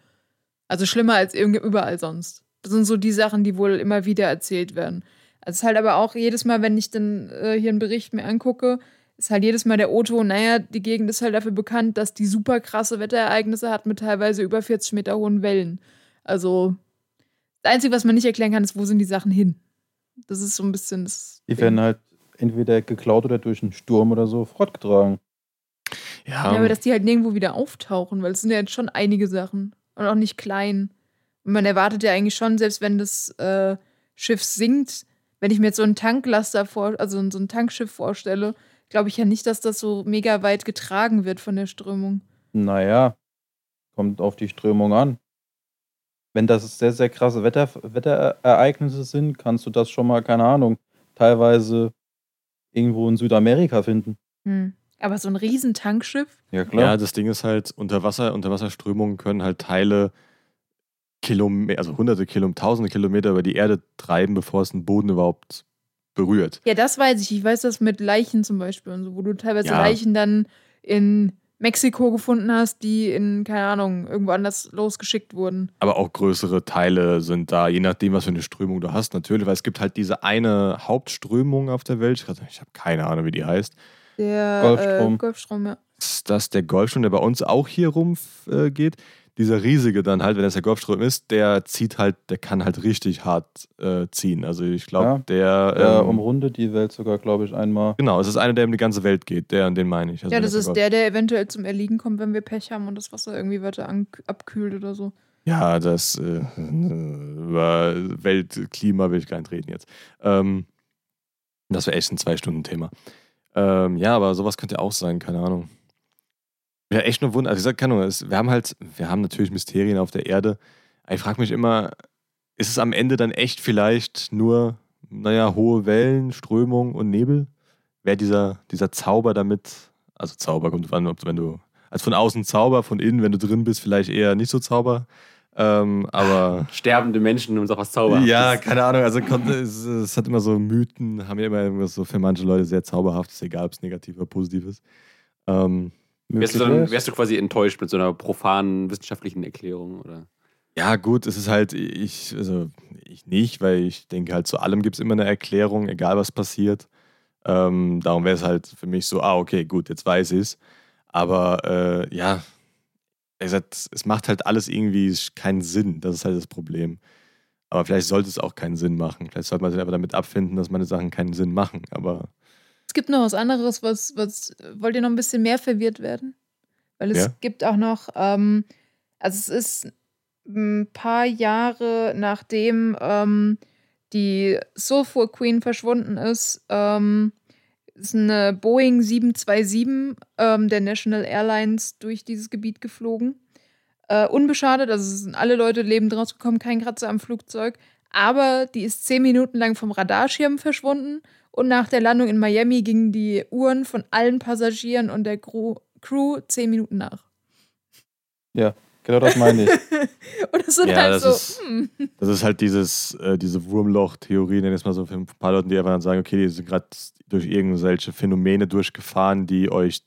Also schlimmer als überall sonst. Das sind so die Sachen, die wohl immer wieder erzählt werden. Also es ist halt aber auch jedes Mal, wenn ich dann äh, hier einen Bericht mir angucke, ist halt jedes Mal der O-Ton, naja, die Gegend ist halt dafür bekannt, dass die super krasse Wetterereignisse hat mit teilweise über 40 Meter hohen Wellen. Also, das Einzige, was man nicht erklären kann, ist, wo sind die Sachen hin? Das ist so ein bisschen das. Die werden halt entweder geklaut oder durch einen Sturm oder so fortgetragen. Ja, Ja, aber dass die halt nirgendwo wieder auftauchen, weil es sind ja jetzt schon einige Sachen. Und auch nicht klein. Und man erwartet ja eigentlich schon, selbst wenn das äh, Schiff sinkt, wenn ich mir jetzt so einen Tanklaster vor, also so ein Tankschiff vorstelle, glaube ich ja nicht, dass das so mega weit getragen wird von der Strömung. Naja, kommt auf die Strömung an. Wenn das sehr, sehr krasse Wetter, Wetterereignisse sind, kannst du das schon mal, keine Ahnung, teilweise irgendwo in Südamerika finden. Hm. Aber so ein riesen Tankschiff, Ja, Ja, das Ding ist halt, unter Wasser, Unterwasserströmungen können halt Teile Kilometer, also hunderte Kilometer, tausende Kilometer über die Erde treiben, bevor es den Boden überhaupt berührt. Ja, das weiß ich. Ich weiß das mit Leichen zum Beispiel und so, wo du teilweise Ja. Leichen dann in Mexiko gefunden hast, die in, keine Ahnung, irgendwo anders losgeschickt wurden. Aber auch größere Teile sind da, je nachdem, was für eine Strömung du hast, natürlich, weil es gibt halt diese eine Hauptströmung auf der Welt. Ich, habe keine Ahnung, wie die heißt. Der Golfstrom. Äh, Golfstrom, ja. Ist das der Golfstrom, der bei uns auch hier rum äh, geht? Dieser riesige dann halt, wenn das der Golfstrom ist, der zieht halt, der kann halt richtig hart äh, ziehen. Also ich glaube, Ja, der. Der ähm, umrundet die Welt sogar, glaube ich, einmal. Genau, es ist einer, der um die ganze Welt geht. Der, den meine ich. Also ja, das der ist der, der eventuell zum Erliegen kommt, wenn wir Pech haben und das Wasser irgendwie weiter an, abkühlt oder so. Ja, das äh, über Weltklima will ich gar nicht reden jetzt. Ähm, das wäre echt ein Zwei-Stunden-Thema. Ähm, ja, aber sowas könnte auch sein, keine Ahnung. Ja, echt nur Wunder. Also ich sag, keine Ahnung, wir haben halt, wir haben natürlich Mysterien auf der Erde. Ich frage mich immer, ist es am Ende dann echt vielleicht nur, naja, hohe Wellen, Strömung und Nebel? Wäre dieser, dieser Zauber damit, also Zauber kommt an, ob wenn du, als von außen Zauber, von innen, wenn du drin bist, vielleicht eher nicht so Zauber. Ähm, aber Sterbende Menschen und so was Zauberhaftes. ja, keine Ahnung. Also es, es hat immer so Mythen, haben ja immer irgendwas so für manche Leute sehr zauberhaftes, egal ob es negativ oder positiv ist. Ähm, Wärst du, dann, wär's. wärst du quasi enttäuscht mit so einer profanen wissenschaftlichen Erklärung? Oder? ja, gut, es ist halt, ich, also ich nicht, weil ich denke halt, zu allem gibt es immer eine Erklärung, egal was passiert. Ähm, darum wäre es halt für mich so, ah, okay, gut, jetzt weiß ich es. Aber äh, ja, gesagt, es macht halt alles irgendwie keinen Sinn. Das ist halt das Problem. Aber vielleicht sollte es auch keinen Sinn machen. Vielleicht sollte man sich einfach damit abfinden, dass meine Sachen keinen Sinn machen. Aber Es gibt noch was anderes, was, was wollt ihr noch ein bisschen mehr verwirrt werden? Weil es Ja. gibt auch noch, ähm, also es ist ein paar Jahre nachdem ähm, die Sulfur Queen verschwunden ist, ähm, ist eine Boeing 727 ähm, der National Airlines durch dieses Gebiet geflogen. Äh, unbeschadet, also es sind alle Leute lebend rausgekommen, kein Kratzer am Flugzeug. Aber die ist zehn Minuten lang vom Radarschirm verschwunden und nach der Landung in Miami gingen die Uhren von allen Passagieren und der Crew, Crew zehn Minuten nach. Genau das meine ich. und es sind Ja, halt das so, ist- hm, Das ist halt dieses, äh, diese Wurmloch-Theorie, nenn ich es mal so, für ein paar Leute, die einfach dann sagen, okay, die sind gerade durch irgendwelche Phänomene durchgefahren, die euch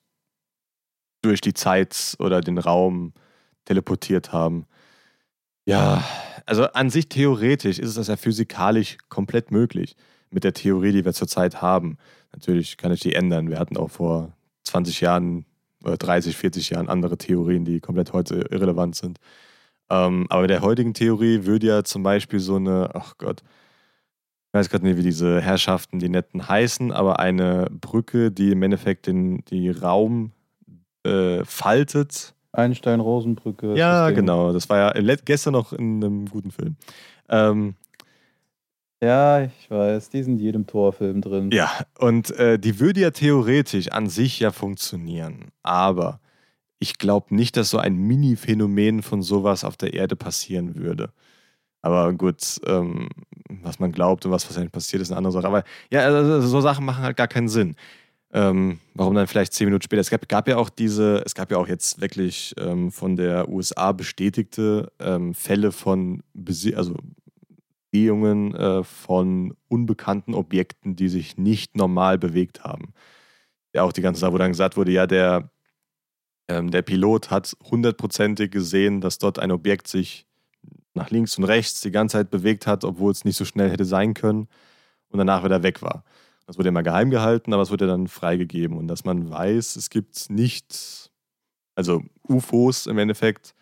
durch die Zeit oder den Raum teleportiert haben. Ja, also an sich theoretisch ist es ja physikalisch komplett möglich mit der Theorie, die wir zurzeit haben. Natürlich kann ich die ändern. Wir hatten auch vor 20 Jahren oder 30, 40 Jahren andere Theorien, die komplett heute irrelevant sind. Ähm, aber mit der heutigen Theorie würde ja zum Beispiel so eine, ach Gott, ich weiß gerade nicht, wie diese Herrschaften, die netten heißen, aber eine Brücke, die im Endeffekt den die Raum äh, faltet. Einstein-Rosenbrücke. Ja, das genau. Das war ja gestern noch in einem guten Film. Ähm, Ja, ich weiß. Die sind in jedem Torfilm drin. ja, und äh, die würde ja theoretisch an sich ja funktionieren. Aber ich glaube nicht, dass so ein Mini-Phänomen von sowas auf der Erde passieren würde. Aber gut, ähm, was man glaubt und was wahrscheinlich passiert, ist eine andere Sache. Aber ja, also so Sachen machen halt gar keinen Sinn. Ähm, warum dann vielleicht zehn Minuten später? Es gab, gab ja auch diese, es gab ja auch jetzt wirklich ähm, von der USA bestätigte ähm, Fälle von, Besi also Begehungen äh, von unbekannten Objekten, die sich nicht normal bewegt haben. Ja, auch die ganze Sache, wo dann gesagt wurde, ja, der, ähm, der Pilot hat hundertprozentig gesehen, dass dort ein Objekt sich nach links und rechts die ganze Zeit bewegt hat, obwohl es nicht so schnell hätte sein können und danach wieder weg war. Das wurde immer geheim gehalten, aber es wurde dann freigegeben. Und dass man weiß, es gibt nicht, also UFOs im Endeffekt,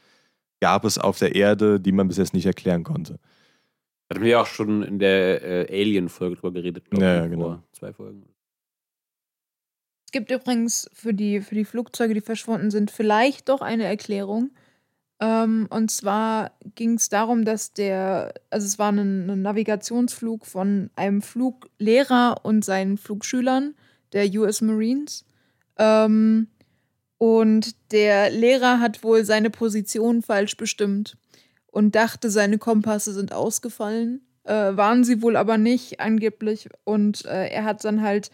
gab es auf der Erde, die man bis jetzt nicht erklären konnte. Hatten wir ja auch schon in der äh, Alien-Folge drüber geredet. Ja, ich, ja, genau. Vor zwei Folgen. Es gibt übrigens für die, für die Flugzeuge, die verschwunden sind, vielleicht doch eine Erklärung. Ähm, und zwar ging es darum, dass der, also es war ein, ein Navigationsflug von einem Fluglehrer und seinen Flugschülern der US Marines. Ähm, und der Lehrer hat wohl seine Position falsch bestimmt und dachte, seine Kompasse sind ausgefallen. Äh, waren sie wohl aber nicht, angeblich. Und äh, er hat dann halt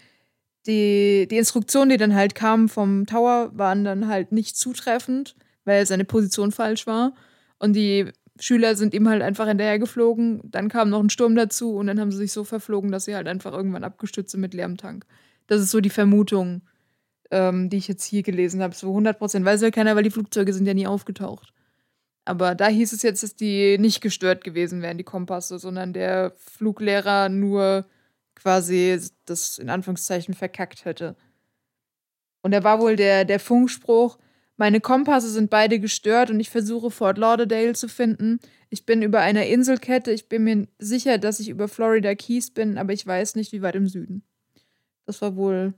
die, die Instruktionen, die dann halt kamen vom Tower, waren dann halt nicht zutreffend, weil seine Position falsch war. Und die Schüler sind ihm halt einfach hinterher geflogen. Dann kam noch ein Sturm dazu und dann haben sie sich so verflogen, dass sie halt einfach irgendwann abgestürzt sind mit leerem Tank. Das ist so die Vermutung, ähm, die ich jetzt hier gelesen habe. So 100 Prozent weiß ja keiner, weil die Flugzeuge sind ja nie aufgetaucht. Aber da hieß es jetzt, dass die nicht gestört gewesen wären, die Kompasse, sondern der Fluglehrer nur quasi das in Anführungszeichen verkackt hätte. Und da war wohl der, der Funkspruch, meine Kompasse sind beide gestört und ich versuche Fort Lauderdale zu finden. Ich bin über einer Inselkette, ich bin mir sicher, dass ich über Florida Keys bin, aber ich weiß nicht, wie weit im Süden. Das war wohl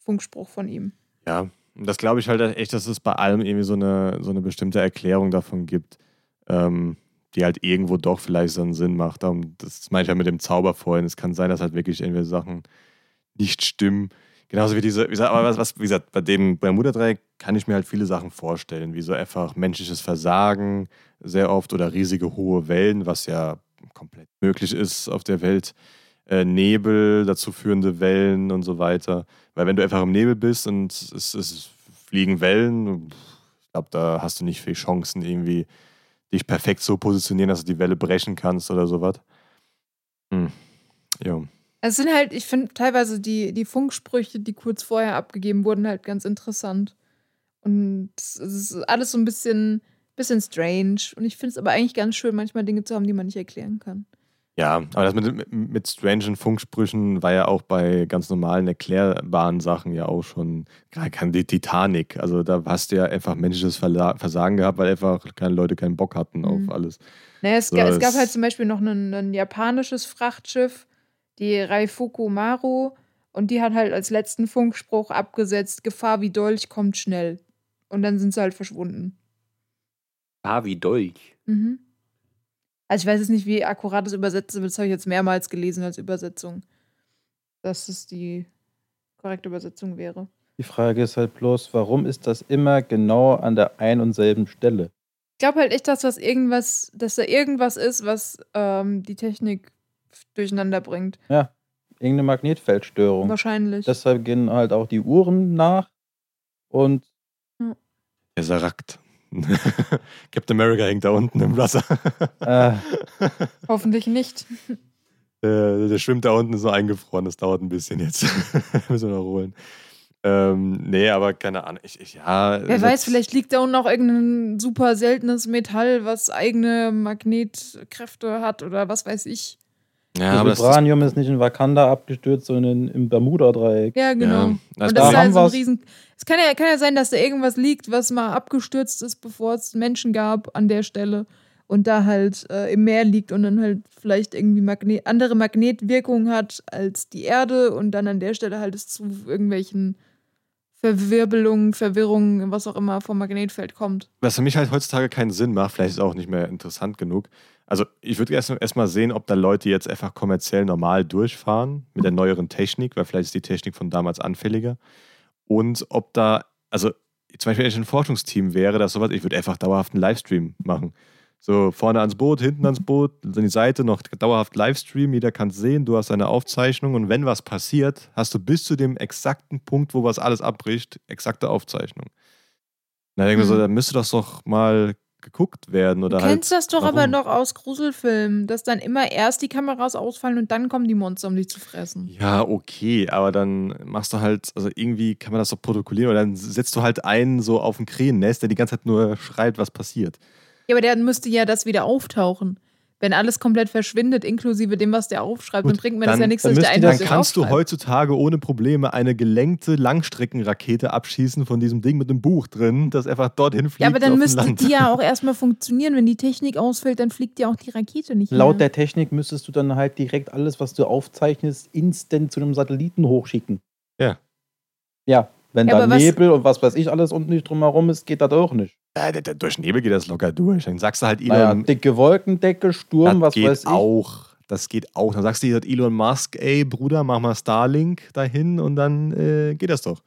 Funkspruch von ihm. Ja, das glaube ich halt echt, dass es bei allem irgendwie so eine, so eine bestimmte Erklärung davon gibt, ähm, die halt irgendwo doch vielleicht so einen Sinn macht. Darum, das meine ich ja mit dem Zauber vorhin. Es kann sein, dass halt wirklich irgendwie Sachen nicht stimmen. Genauso wie diese, wie gesagt, aber was, was, wie gesagt, bei dem Bermuda-Dreieck kann ich mir halt viele Sachen vorstellen, wie so einfach menschliches Versagen sehr oft oder riesige hohe Wellen, was ja komplett möglich ist auf der Welt. Äh, Nebel, dazu führende Wellen und so weiter. Weil wenn du einfach im Nebel bist und es, es fliegen Wellen, ich glaube, da hast du nicht viel Chancen, irgendwie dich perfekt so positionieren, dass du die Welle brechen kannst oder sowas. Hm. Ja. Es sind halt, ich finde teilweise die, die Funksprüche, die kurz vorher abgegeben wurden, halt ganz interessant. Und es ist alles so ein bisschen, bisschen strange. Und ich finde es aber eigentlich ganz schön, manchmal Dinge zu haben, die man nicht erklären kann. Ja, aber das mit, mit, strangen Funksprüchen war ja auch bei ganz normalen, erklärbaren Sachen ja auch schon, gerade kann die Titanic. Also da hast du ja einfach menschliches Versagen gehabt, weil einfach keine Leute keinen Bock hatten Mhm. auf alles. Naja, es, So, es gab halt zum Beispiel noch ein, ein japanisches Frachtschiff, die Raifuku Maru, und die hat halt als letzten Funkspruch abgesetzt: Gefahr wie Dolch kommt schnell. Und dann sind sie halt verschwunden. Ah, wie Dolch. Mhm. Also ich weiß jetzt nicht, wie akkurat das übersetzt ist, aber das habe ich jetzt mehrmals gelesen als Übersetzung. Dass es die korrekte Übersetzung wäre. Die Frage ist halt bloß, warum ist das immer genau an der ein und selben Stelle? Ich glaube halt echt, dass das irgendwas, dass da irgendwas ist, was ähm, die Technik durcheinander bringt. Irgendeine Magnetfeldstörung. Wahrscheinlich. Deshalb gehen halt auch die Uhren nach und Der Sarakt. Captain America hängt da unten im Wasser. äh, Hoffentlich nicht. der, der schwimmt da unten so eingefroren. Das dauert ein bisschen jetzt. Müssen wir noch holen. Ähm, nee, aber keine Ahnung. Ich, ich, ja, Wer also- weiß, vielleicht liegt da unten auch irgendein super seltenes Metall, was eigene Magnetkräfte hat oder was weiß ich. Ja, das aber das ist, Vibranium ist nicht in Wakanda abgestürzt, sondern im Bermuda-Dreieck. Ja, genau. Ja, Und da das ist halt haben so ein. Riesen. Es kann ja, kann ja sein, dass da irgendwas liegt, was mal abgestürzt ist, bevor es Menschen gab an der Stelle. Und da halt äh, im Meer liegt und dann halt vielleicht irgendwie Magne andere Magnetwirkungen hat als die Erde und dann an der Stelle halt es zu irgendwelchen Verwirbelungen, Verwirrungen, was auch immer vom Magnetfeld kommt. was für mich halt heutzutage keinen Sinn macht, vielleicht ist es auch nicht mehr interessant genug. Also ich würde erst, erst mal sehen, ob da Leute jetzt einfach kommerziell normal durchfahren mit der neueren Technik, weil vielleicht ist die Technik von damals anfälliger. Und ob da, also zum Beispiel, wenn ich ein Forschungsteam wäre, das sowas, ich würde einfach dauerhaft einen Livestream machen. So vorne ans Boot, hinten ans Boot, an die Seite noch dauerhaft Livestream, jeder kann es sehen, du hast eine Aufzeichnung und wenn was passiert, hast du bis zu dem exakten Punkt, wo was alles abbricht, exakte Aufzeichnung. Na, denke ich mir so, Mhm. da müsste das doch mal geguckt werden oder Du halt. kennst das doch warum? aber noch aus Gruselfilmen, dass dann immer erst die Kameras ausfallen und dann kommen die Monster, um dich zu fressen. Ja, okay, aber dann machst du halt, also irgendwie kann man das doch protokollieren oder dann setzt du halt einen so auf ein Krähennest, der die ganze Zeit nur schreit, was passiert. Ja, aber der müsste ja das wieder auftauchen. Wenn alles komplett verschwindet, inklusive dem, was der aufschreibt, Gut, dann bringt mir dann- das ja nichts, dass der Dann kannst du heutzutage ohne Probleme eine gelenkte Langstreckenrakete abschießen von diesem Ding mit einem Buch drin, das einfach dorthin fliegt. Ja, aber dann auf müsste Land. die ja auch erstmal funktionieren. Wenn die Technik ausfällt, dann fliegt ja auch die Rakete nicht Laut mehr. der Technik müsstest du dann halt direkt alles, was du aufzeichnest, instant zu einem Satelliten hochschicken. Ja. Ja, wenn Ja, da Nebel und was weiß ich alles unten nicht drumherum ist, geht das auch nicht. Der, durch Nebel geht das locker durch. Dann sagst du halt Elon, Naja, dicke Wolkendecke, Sturm, das was geht weiß ich. auch. Das geht auch. Dann sagst du dir Elon Musk, ey Bruder, mach mal Starlink dahin und dann äh, geht das doch.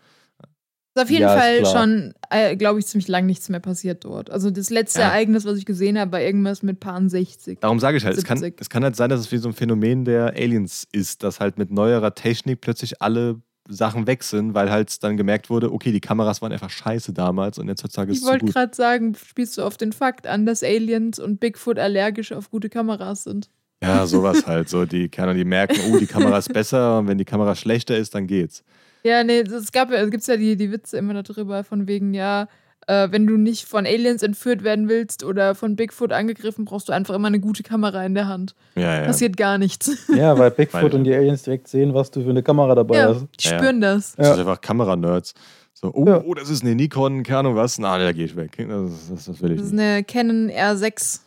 ist auf jeden Ja, Fall schon, äh, glaube ich, ziemlich lang nichts mehr passiert dort. Also das letzte Ja. Ereignis, was ich gesehen habe, war irgendwas mit Paar 60. Darum sage ich halt, es kann, 70. es kann halt sein, dass es wie so ein Phänomen der Aliens ist, dass halt mit neuerer Technik plötzlich alle Sachen weg sind, weil halt dann gemerkt wurde, okay, die Kameras waren einfach scheiße damals und jetzt heutzutage ist Ich es zu wollte gerade sagen, spielst du auf den Fakt an, dass Aliens und Bigfoot allergisch auf gute Kameras sind. Ja, sowas halt. So, die kann die merken, oh, die Kamera ist besser und wenn die Kamera schlechter ist, dann geht's. Ja, nee, es gab es gibt ja die, die Witze immer darüber, von wegen, ja, äh, wenn du nicht von Aliens entführt werden willst oder von Bigfoot angegriffen, brauchst du einfach immer eine gute Kamera in der Hand. Ja, ja. Passiert gar nichts. Ja, weil Bigfoot Weil- und die Aliens direkt sehen, was du für eine Kamera dabei Ja, hast. die spüren das. Das Ja. sind einfach Kameranerds. So, oh, Ja. oh, das ist eine Nikon, keine Ahnung was. Na, da gehe ich weg. Das, das, das will ich Das ist nicht. eine Canon R6.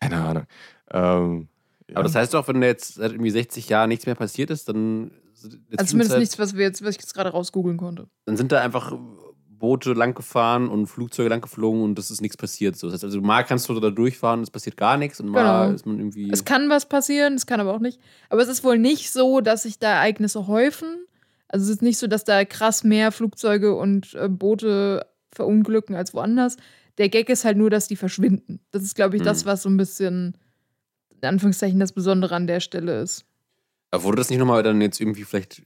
Keine Ahnung. Ähm, ja. Aber das heißt doch, wenn jetzt seit irgendwie 60 Jahren nichts mehr passiert ist, dann, Also zumindest Zwischenzeit- nichts, was, wir jetzt, was ich jetzt gerade rausgoogeln konnte. dann sind da einfach Boote lang gefahren und Flugzeuge lang geflogen und es ist nichts passiert. So. Das heißt, also mal kannst du da durchfahren, es passiert gar nichts und mal Genau. ist man irgendwie. Es kann was passieren, es kann aber auch nicht. Aber es ist wohl nicht so, dass sich da Ereignisse häufen. Also es ist nicht so, dass da krass mehr Flugzeuge und äh, Boote verunglücken als woanders. Der Gag ist halt nur, dass die verschwinden. Das ist, glaube ich, das, Hm. was so ein bisschen, in Anführungszeichen, das Besondere an der Stelle ist. Aber wurde das nicht nochmal dann jetzt irgendwie vielleicht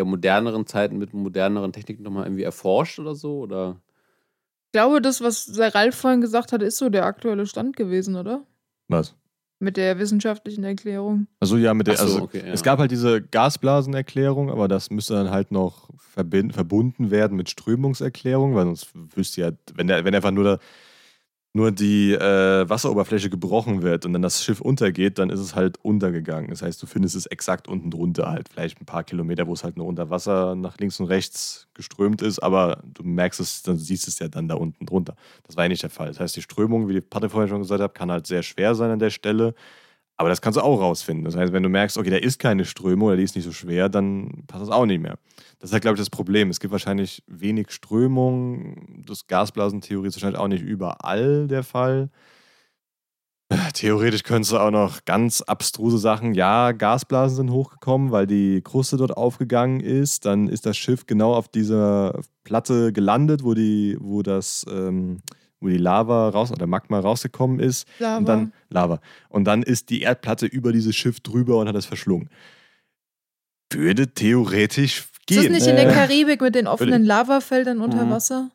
der moderneren Zeiten mit moderneren Techniken nochmal irgendwie erforscht oder so? Oder? Ich glaube, das, was der Ralf vorhin gesagt hat, ist so der aktuelle Stand gewesen, oder? was? Mit der wissenschaftlichen Erklärung. Also ja, mit der, so, also okay, ja. es gab halt diese Gasblasenerklärung, aber das müsste dann halt noch verbind, verbunden werden mit Strömungserklärung, weil sonst wüsste ja, wenn, der, wenn einfach nur, da, nur die äh, Wasseroberfläche gebrochen wird und dann das Schiff untergeht, dann ist es halt untergegangen. Das heißt, du findest es exakt unten drunter halt, vielleicht ein paar Kilometer, wo es halt nur unter Wasser nach links und rechts geströmt ist, aber du merkst es, dann siehst es ja dann da unten drunter. Das war ja nicht der Fall. Das heißt, die Strömung, wie die Patrick vorhin schon gesagt hat, kann halt sehr schwer sein an der Stelle. Aber das kannst du auch rausfinden. Das heißt, wenn du merkst, okay, da ist keine Strömung oder die ist nicht so schwer, dann passt das auch nicht mehr. Das ist halt, glaube ich, das Problem. Es gibt wahrscheinlich wenig Strömung. Das Gasblasentheorie ist wahrscheinlich auch nicht überall der Fall. Äh, Theoretisch könntest du auch noch ganz abstruse Sachen. Ja, Gasblasen sind hochgekommen, weil die Kruste dort aufgegangen ist. Dann ist das Schiff genau auf dieser Platte gelandet, wo die, wo das, ähm, wo die Lava raus oder Magma rausgekommen ist. Lava. Und dann Lava. Und dann ist die Erdplatte über dieses Schiff drüber und hat es verschlungen. Würde theoretisch ist gehen. das nicht in der Karibik mit den offenen Lavafeldern unter Mhm. Wasser?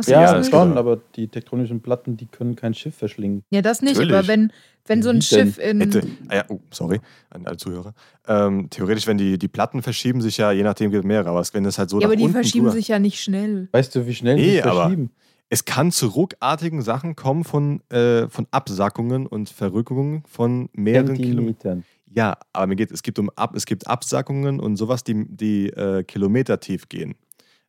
Du Ja, das das schon, aber die tektonischen Platten, die können kein Schiff verschlingen. Ja, das nicht, Natürlich. aber wenn, wenn so ein Wie denn? Schiff in. Hätte, ah ja, oh, sorry, an alle Zuhörer. Ähm, theoretisch, wenn die, die Platten verschieben sich ja, je nachdem gibt mehrere, aber wenn es halt so ja, nach aber die unten verschieben drüber- sich ja nicht schnell. Weißt du, wie schnell die Nee, sich aber- verschieben? Es kann zu ruckartigen Sachen kommen von, äh, von Absackungen und Verrückungen von mehreren Kilometern. Ja, aber mir geht es gibt um Ab, es gibt Absackungen und sowas, die, die äh, Kilometer tief gehen.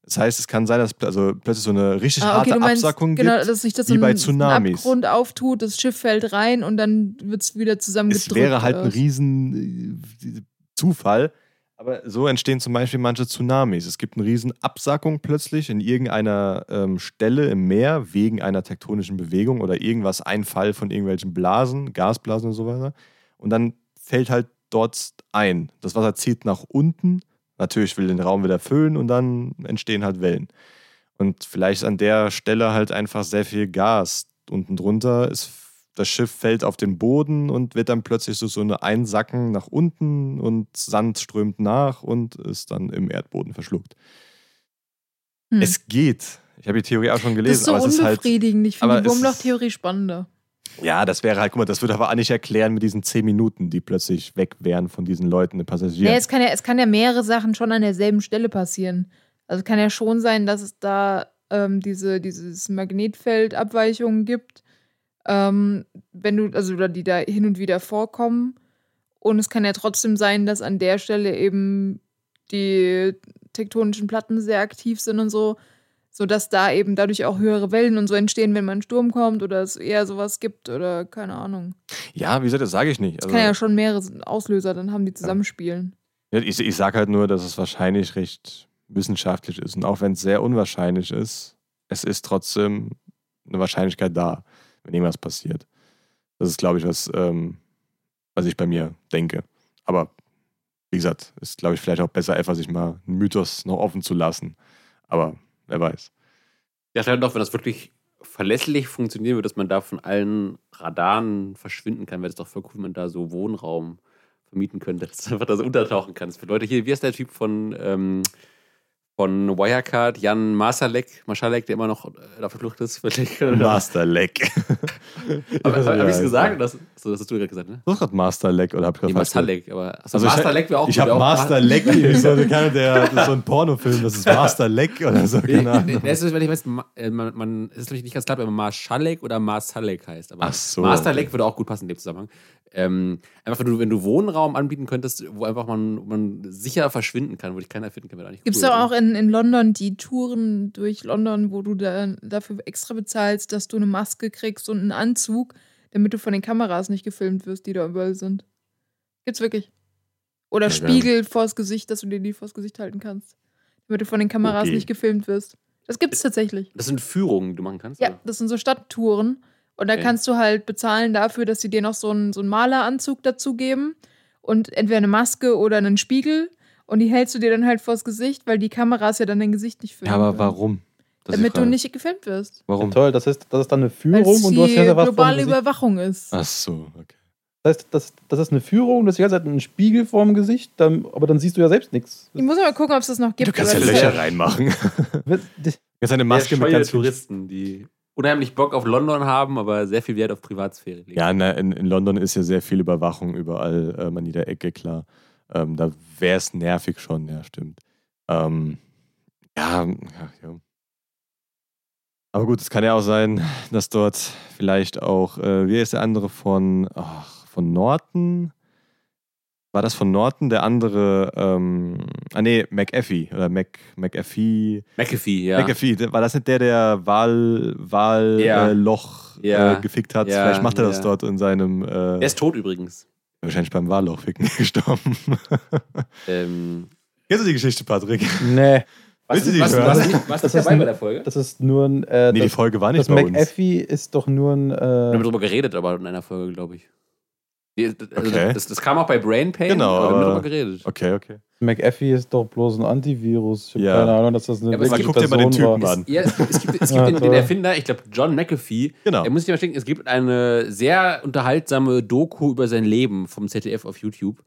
Das heißt, es kann sein, dass also plötzlich so eine richtig Ah, okay, harte meinst, Absackung genau, gibt. dass sich das wie so bei ein, Tsunamis. ein Abgrund auftut, das Schiff fällt rein und dann wird es wieder zusammengedrückt. Es wäre halt ein riesen äh, Zufall. Aber so entstehen zum Beispiel manche Tsunamis. Es gibt eine riesen Absackung plötzlich in irgendeiner ähm, Stelle im Meer wegen einer tektonischen Bewegung oder irgendwas, ein Fall von irgendwelchen Blasen, Gasblasen und so weiter. Und dann fällt halt dort ein. Das Wasser zieht nach unten. Natürlich will den Raum wieder füllen und dann entstehen halt Wellen. Und vielleicht an der Stelle halt einfach sehr viel Gas unten drunter. Es, das Schiff fällt auf den Boden und wird dann plötzlich so, so eine Einsacken nach unten und Sand strömt nach und ist dann im Erdboden verschluckt. Hm. Es geht. Ich habe die Theorie auch schon das gelesen, ist so aber es ist halt. unbefriedigend. ich finde die Wurmloch-Theorie spannender. Ja, das wäre halt, guck mal, das würde aber auch nicht erklären mit diesen zehn Minuten, die plötzlich weg wären von diesen Leuten, den Passagieren. Nee, es, kann ja, es kann ja mehrere Sachen schon an derselben Stelle passieren. Also es kann ja schon sein, dass es da ähm, diese dieses Magnetfeldabweichungen gibt, Ähm, wenn du, also oder die da hin und wieder vorkommen. Und es kann ja trotzdem sein, dass an der Stelle eben die tektonischen Platten sehr aktiv sind und so, sodass da eben dadurch auch höhere Wellen und so entstehen, wenn mal ein Sturm kommt oder es eher sowas gibt oder keine Ahnung. Ja, wie gesagt, das sage ich nicht. Es Also, kann ja schon mehrere Auslöser dann haben, die zusammenspielen. Ja, ich ich sage halt nur, dass es wahrscheinlich recht wissenschaftlich ist. Und auch wenn es sehr unwahrscheinlich ist, es ist trotzdem eine Wahrscheinlichkeit da, wenn irgendwas passiert. Das ist, glaube ich, was, ähm, was ich bei mir denke. Aber wie gesagt, ist, glaube ich, vielleicht auch besser, einfach sich mal einen Mythos noch offen zu lassen. Aber wer weiß. Ja, vielleicht auch, wenn das wirklich verlässlich funktionieren würde, dass man da von allen Radaren verschwinden kann, wäre das doch voll cool, wenn man da so Wohnraum vermieten könnte, dass du einfach da so untertauchen kannst. Für Leute hier, wie ist der Typ von, ähm, von Wirecard, Jan Masalek, Masalek, der immer noch äh, auf der Flucht ist? Vielleicht- Master Leck. Aber nicht, habe ich es er gesagt? Das, so, das hast du gerade gesagt, ne? Du hast gerade Master Leck oder hab ich gerade Nee? Masalek, aber Also ich- Masterleck wäre auch Ich habe wäre auch Master Leck, ich so, keine, der, so ein Pornofilm, das ist Master Leck oder so, keine Ahnung. Es ist, wenn ich weiß, äh, man, man ist natürlich nicht ganz klar, ob man Marschalek oder Marsalek heißt. Aber Ach so, Masterleck okay. würde auch gut passen in dem Zusammenhang. Ähm, einfach, wenn du, wenn du Wohnraum anbieten könntest, wo einfach man, man sicher verschwinden kann, wo dich keiner finden kann, wäre eigentlich Gibt es cool. doch auch in, in London die Touren durch London, wo du da, dafür extra bezahlst, dass du eine Maske kriegst und einen Anzug, damit du von den Kameras nicht gefilmt wirst, die da überall sind. Gibt's wirklich. Oder Ja, Spiegel vors Gesicht, dass du dir die vors Gesicht halten kannst. Damit du von den Kameras Okay. nicht gefilmt wirst. Das gibt's tatsächlich. Das sind Führungen, die du machen kannst? Ja, oder? das sind so Stadttouren. Und da Okay. kannst du halt bezahlen dafür, dass sie dir noch so einen, so einen Maleranzug dazugeben und entweder eine Maske oder einen Spiegel. Und die hältst du dir dann halt vors Gesicht, weil die Kameras ja dann dein Gesicht nicht filmen. Ja, aber warum? Damit du nicht gefilmt wirst. Warum? Toll, das ist, das ist dann eine Führung es und du hast die ja was vom globale. Überwachung ist. Ach so, okay. Das heißt, das, das ist eine Führung, das ist die ganze Zeit ein Spiegel vorm Gesicht, dann, aber dann siehst du ja selbst nichts. Ich muss mal gucken, ob es das noch gibt. Du kannst ja aber das ist Löcher reinmachen. Du kannst eine Maske mit ganz Touristen, die unheimlich Bock auf London haben, aber sehr viel Wert auf Privatsphäre legen. Ja, na, in, in London ist ja sehr viel Überwachung überall ähm, an jeder Ecke, klar. Ähm, da wäre es nervig schon, ja, stimmt. Ähm, ja, ach, ja. Aber gut, es kann ja auch sein, dass dort vielleicht auch, äh, wie ist der andere von, ach, von Norton? War das von Norton? Der andere, ähm, ah nee, McAfee oder Mac, McAfee. McAfee, ja. McAfee, war das nicht der, der Wahl, Wahl Ja. äh, Loch Ja. äh, gefickt hat? Ja, Vielleicht macht er das ja. dort in seinem, äh, Der ist tot übrigens. wahrscheinlich beim Wahlloch ficken gestorben. Ähm, Kennst du die Geschichte, Patrick? Nee, Willst du die was, hören? was, was, was Das ist dabei ein- bei der Folge? das ist nur ein. Äh, Nee, die das, Folge war nicht das bei uns. McAfee ist doch nur ein. Wir haben Äh, darüber geredet, aber in einer Folge, glaube ich. Also Okay. das, das kam auch bei Brain Pain, Genau, aber wir haben darüber geredet. Okay, okay. McAfee ist doch bloß ein Antivirus. Ich habe Ja. keine Ahnung, dass das eine Ja, aber es wirkliche gibt- guck dir mal den Person Typen war. an. Ja, es, es gibt, es gibt Ja, den, den. Erfinder, ich glaube John McAfee. Genau. Er muss sich mal denken, es gibt eine sehr unterhaltsame Doku über sein Leben vom ZDF auf YouTube.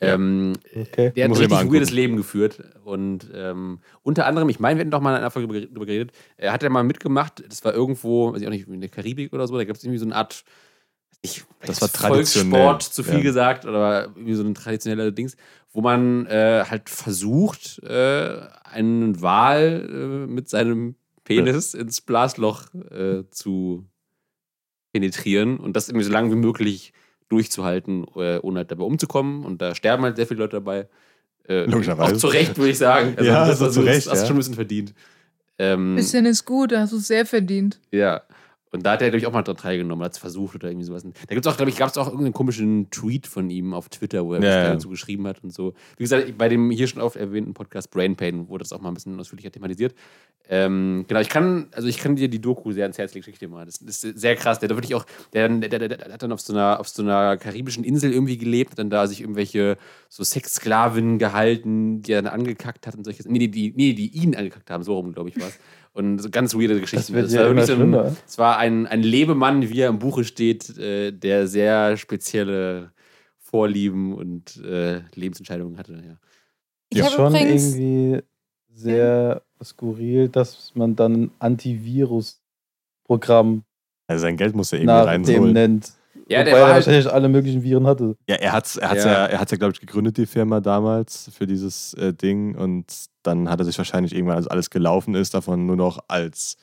Ähm, Okay. der hat Muss ein richtig weirdes. Leben geführt. Und ähm, unter anderem, ich meine, wir hatten doch mal in einer Folge darüber geredet, er hat ja mal mitgemacht, das war irgendwo, weiß ich auch nicht, in der Karibik oder so, da gab es irgendwie so eine Art, ich, Das war Volkssport, traditionell, zu viel ja. gesagt, oder irgendwie so ein traditioneller Dings, wo man äh, halt versucht, äh, einen Wal äh, mit seinem Penis ins Blasloch äh, zu penetrieren und das irgendwie so lange wie möglich durchzuhalten, äh, ohne halt dabei umzukommen. Und da sterben halt sehr viele Leute dabei. Äh, Logischerweise. Auch zu Recht, würde ich sagen. Also Ja, das so hast zu du- Recht, das hast du ja. schon ein bisschen verdient. Ähm, Bisschen ist gut, da hast du es sehr verdient. ja. Und da hat er, glaube ich, auch mal dran teilgenommen, hat es versucht oder irgendwie sowas. Da gibt es auch, glaube ich, gab es auch irgendeinen komischen Tweet von ihm auf Twitter, wo er Ja, ja. dazu geschrieben hat und so. Wie gesagt, bei dem hier schon oft erwähnten Podcast Brain Pain wurde das auch mal ein bisschen ausführlicher thematisiert. Ähm, genau, ich kann, also ich kann dir die Doku sehr ans Herz legen, schick ich dir mal. Das, das ist sehr krass. Der hat wirklich auch, der, der, der, der hat dann auf so, einer, auf so einer karibischen Insel irgendwie gelebt, dann da sich irgendwelche so Sexsklavinnen gehalten, die er dann angekackt hat und solches. Nee, die, die, nee, die ihn angekackt haben, so rum, glaube ich, war es. Und so ganz weirde Geschichten. wird Das ja war immer wirklich so ein, es war ein, ein Lebemann, wie er im Buche steht, äh, der sehr spezielle Vorlieben und äh, Lebensentscheidungen hatte. Ja. Ich ist habe schon irgendwie sehr skurril, dass man dann ein Antivirus-Programm Also sein Geld muss er irgendwie nach dem reinholen. nennt. Ja, der Wobei war er halt, wahrscheinlich alle möglichen Viren hatte. Ja, er hat es er hat's Ja. ja, er hat's ja glaube ich, gegründet, die Firma damals für dieses äh, Ding. Und dann hat er sich wahrscheinlich irgendwann, als alles gelaufen ist, davon nur noch als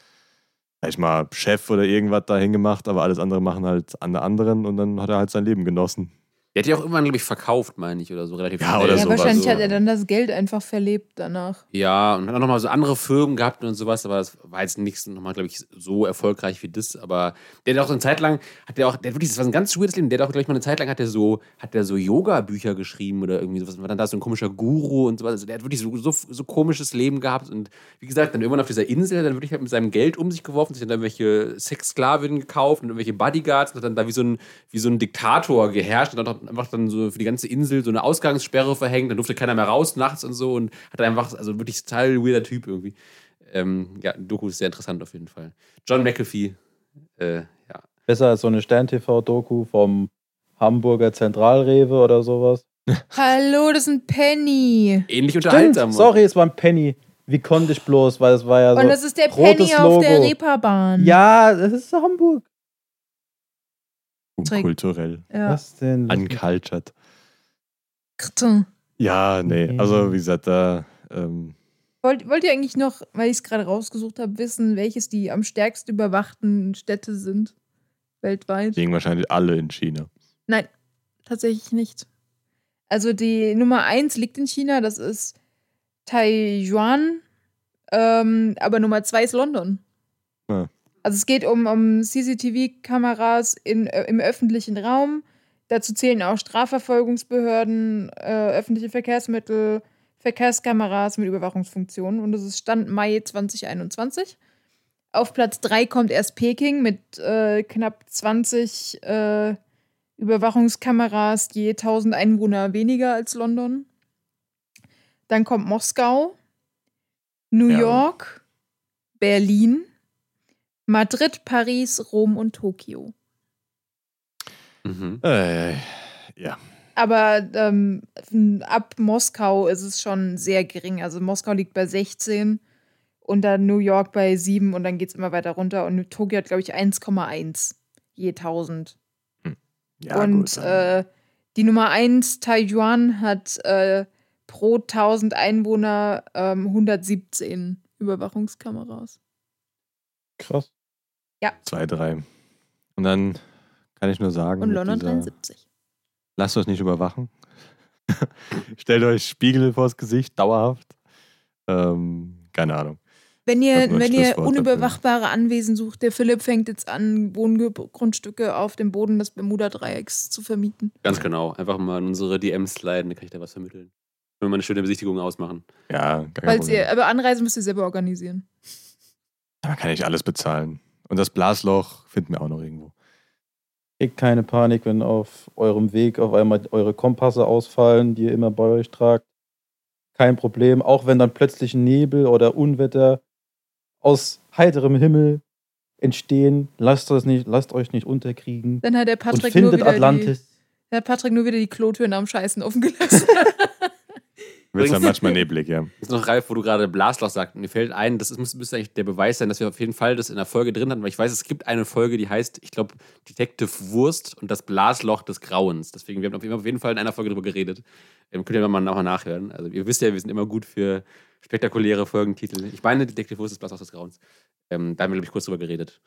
vielleicht mal Chef oder irgendwas dahin gemacht, aber alles andere machen halt alle anderen und dann hat er halt sein Leben genossen. Der hat ja auch irgendwann, glaube ich, verkauft, meine ich, oder so. Relativ Ja, schnell. oder ja, sowas. wahrscheinlich hat er dann das Geld einfach verlebt danach. Ja, und hat auch nochmal so andere Firmen gehabt und sowas, aber das war jetzt nichts nochmal, glaube ich, so erfolgreich wie das. Aber der hat auch so eine Zeit lang, hat der auch, der hat wirklich, das war ein ganz weirdes Leben, der hat auch, glaube ich, mal eine Zeit lang hat der so, hat der so Yoga-Bücher geschrieben oder irgendwie sowas. Und war dann da so ein komischer Guru und sowas. Also der hat wirklich so, so, so komisches Leben gehabt und wie gesagt, dann irgendwann auf dieser Insel, dann wirklich halt mit seinem Geld um sich geworfen, sich dann irgendwelche Sexsklavinnen gekauft und irgendwelche Bodyguards und hat dann da wie so ein, wie so ein Diktator geherrscht und dann einfach dann so für die ganze Insel so eine Ausgangssperre verhängt, dann durfte keiner mehr raus nachts und so und hat einfach, also wirklich total weirder Typ irgendwie. Ähm, ja, Doku ist sehr interessant auf jeden Fall. John McAfee, äh, ja. Besser als so eine Stern-TV-Doku vom Hamburger Zentralrewe oder sowas. Hallo, das ist ein Penny. Ähnlich Stimmt, unterhaltsam. sorry, es war ein Penny. Wie konnte ich bloß, weil es war ja so. Und das ist der Penny auf der. Reeperbahn. Ja, das ist Hamburg. Trick. Kulturell. ja. Was denn? Uncultured. Krtn. Ja, nee, also wie gesagt, da ähm, Wollt, wollt ihr eigentlich noch, weil ich es gerade rausgesucht habe, wissen, welches die am stärksten überwachten Städte sind? Weltweit? liegen wahrscheinlich alle in China. Nein, tatsächlich nicht. Also die Nummer eins liegt in China, das ist Taiwan, ähm, aber Nummer zwei ist London. Ah. Also es geht um, um CCTV-Kameras im öffentlichen Raum. Dazu zählen auch Strafverfolgungsbehörden, äh, öffentliche Verkehrsmittel, Verkehrskameras mit Überwachungsfunktionen. Und das ist Stand Mai 2021. Auf Platz 3 kommt erst Peking mit äh, knapp 20 äh, Überwachungskameras je 1000 Einwohner weniger als London. Dann kommt Moskau, New Ja. York, Berlin, Madrid, Paris, Rom und Tokio. Mhm. Äh, ja. Aber ähm, ab Moskau ist es schon sehr gering. Also Moskau liegt bei 16 und dann New York bei 7 und dann geht es immer weiter runter. Und Tokio hat, glaube ich, 1,1 je 1000. ja und gut, äh, die Nummer 1, Taiwan, hat äh, pro 1000 Einwohner ähm, 117 Überwachungskameras. Krass. Zwei, drei. Und dann kann ich nur sagen, Und London dieser, 73. lasst euch nicht überwachen. Stellt euch Spiegel vors Gesicht, dauerhaft. Ähm, keine Ahnung. Wenn ihr, wenn ihr unüberwachbare Anwesen sucht, der Philipp fängt jetzt an, Wohngrundstücke auf dem Boden des Bermuda-Dreiecks zu vermieten. Ganz genau. Einfach mal in unsere DMs sliden, dann kann ich da was vermitteln. Wenn wir mal eine schöne Besichtigung ausmachen. Ja, gar Falls ihr, aber Anreise müsst ihr selber organisieren. Da kann ich alles bezahlen. Und das Blasloch finden wir auch noch irgendwo. Kriegt keine Panik, wenn auf eurem Weg auf einmal eure Kompasse ausfallen, die ihr immer bei euch tragt. Kein Problem. Auch wenn dann plötzlich Nebel oder Unwetter aus heiterem Himmel entstehen, lasst, das nicht, lasst euch nicht unterkriegen. Dann hat der Und Patrick, nur findet wieder, die, Atlantis. der hat Patrick nur wieder die Klotüren am Scheißen offen gelassen. Wird dann manchmal neblig, ja. Jetzt noch, Ralf, wo du gerade Blasloch sagst. Mir fällt ein, das ist, muss, müsste eigentlich der Beweis sein, dass wir auf jeden Fall das in der Folge drin hatten, weil ich weiß, es gibt eine Folge, die heißt, ich glaube, Detective Wurst und das Blasloch des Grauens. Deswegen, wir haben auf jeden- Fall in einer Folge darüber geredet. Ähm, könnt ihr mal nachher nachhören. Also, ihr wisst ja, wir sind immer gut für spektakuläre Folgentitel. Ich meine, Detective Wurst, das Blasloch des Grauens. Ähm, da haben wir, glaube ich, kurz drüber geredet.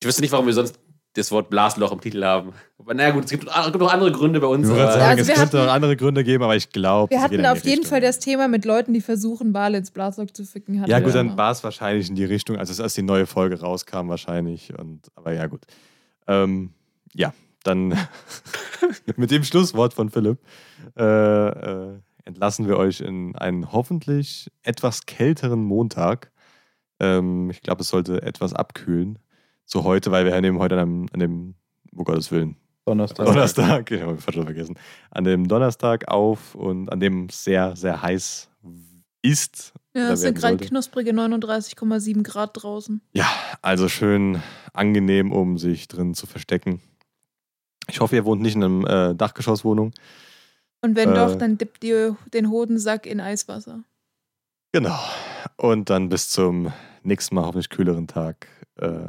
Ich wüsste nicht, warum wir sonst das Wort Blasloch im Titel haben. Aber naja, gut, es gibt, es gibt noch andere Gründe bei uns. Ich würde aber- sagen, Also es wir könnte hatten- auch andere Gründe geben, aber ich glaube, Wir hatten auf jeden Fall das Thema mit Leuten, die versuchen, Wale ins Blasloch zu ficken. Ja, gut, dann war es wahrscheinlich in die Richtung, also als die neue Folge rauskam, wahrscheinlich. Und, aber ja, gut. Ähm, ja, dann mit dem Schlusswort von Philipp äh, äh, entlassen wir euch in einen hoffentlich etwas kälteren Montag. Ähm, ich glaube, es sollte etwas abkühlen. So heute, weil wir nehmen heute an dem, an dem oh Gottes Willen, Donnerstag. Donnerstag, ich habe fast schon vergessen, an dem Donnerstag auf und an dem sehr, sehr heiß ist. Ja, es sind gerade knusprige 39,7 Grad draußen. Ja, also schön angenehm, um sich drin zu verstecken. Ich hoffe, ihr wohnt nicht in einem äh, Dachgeschosswohnung. Und wenn Äh. doch, dann dippt ihr den Hodensack in Eiswasser. Genau. Und dann bis zum nächsten Mal, hoffentlich kühleren Tag. Äh.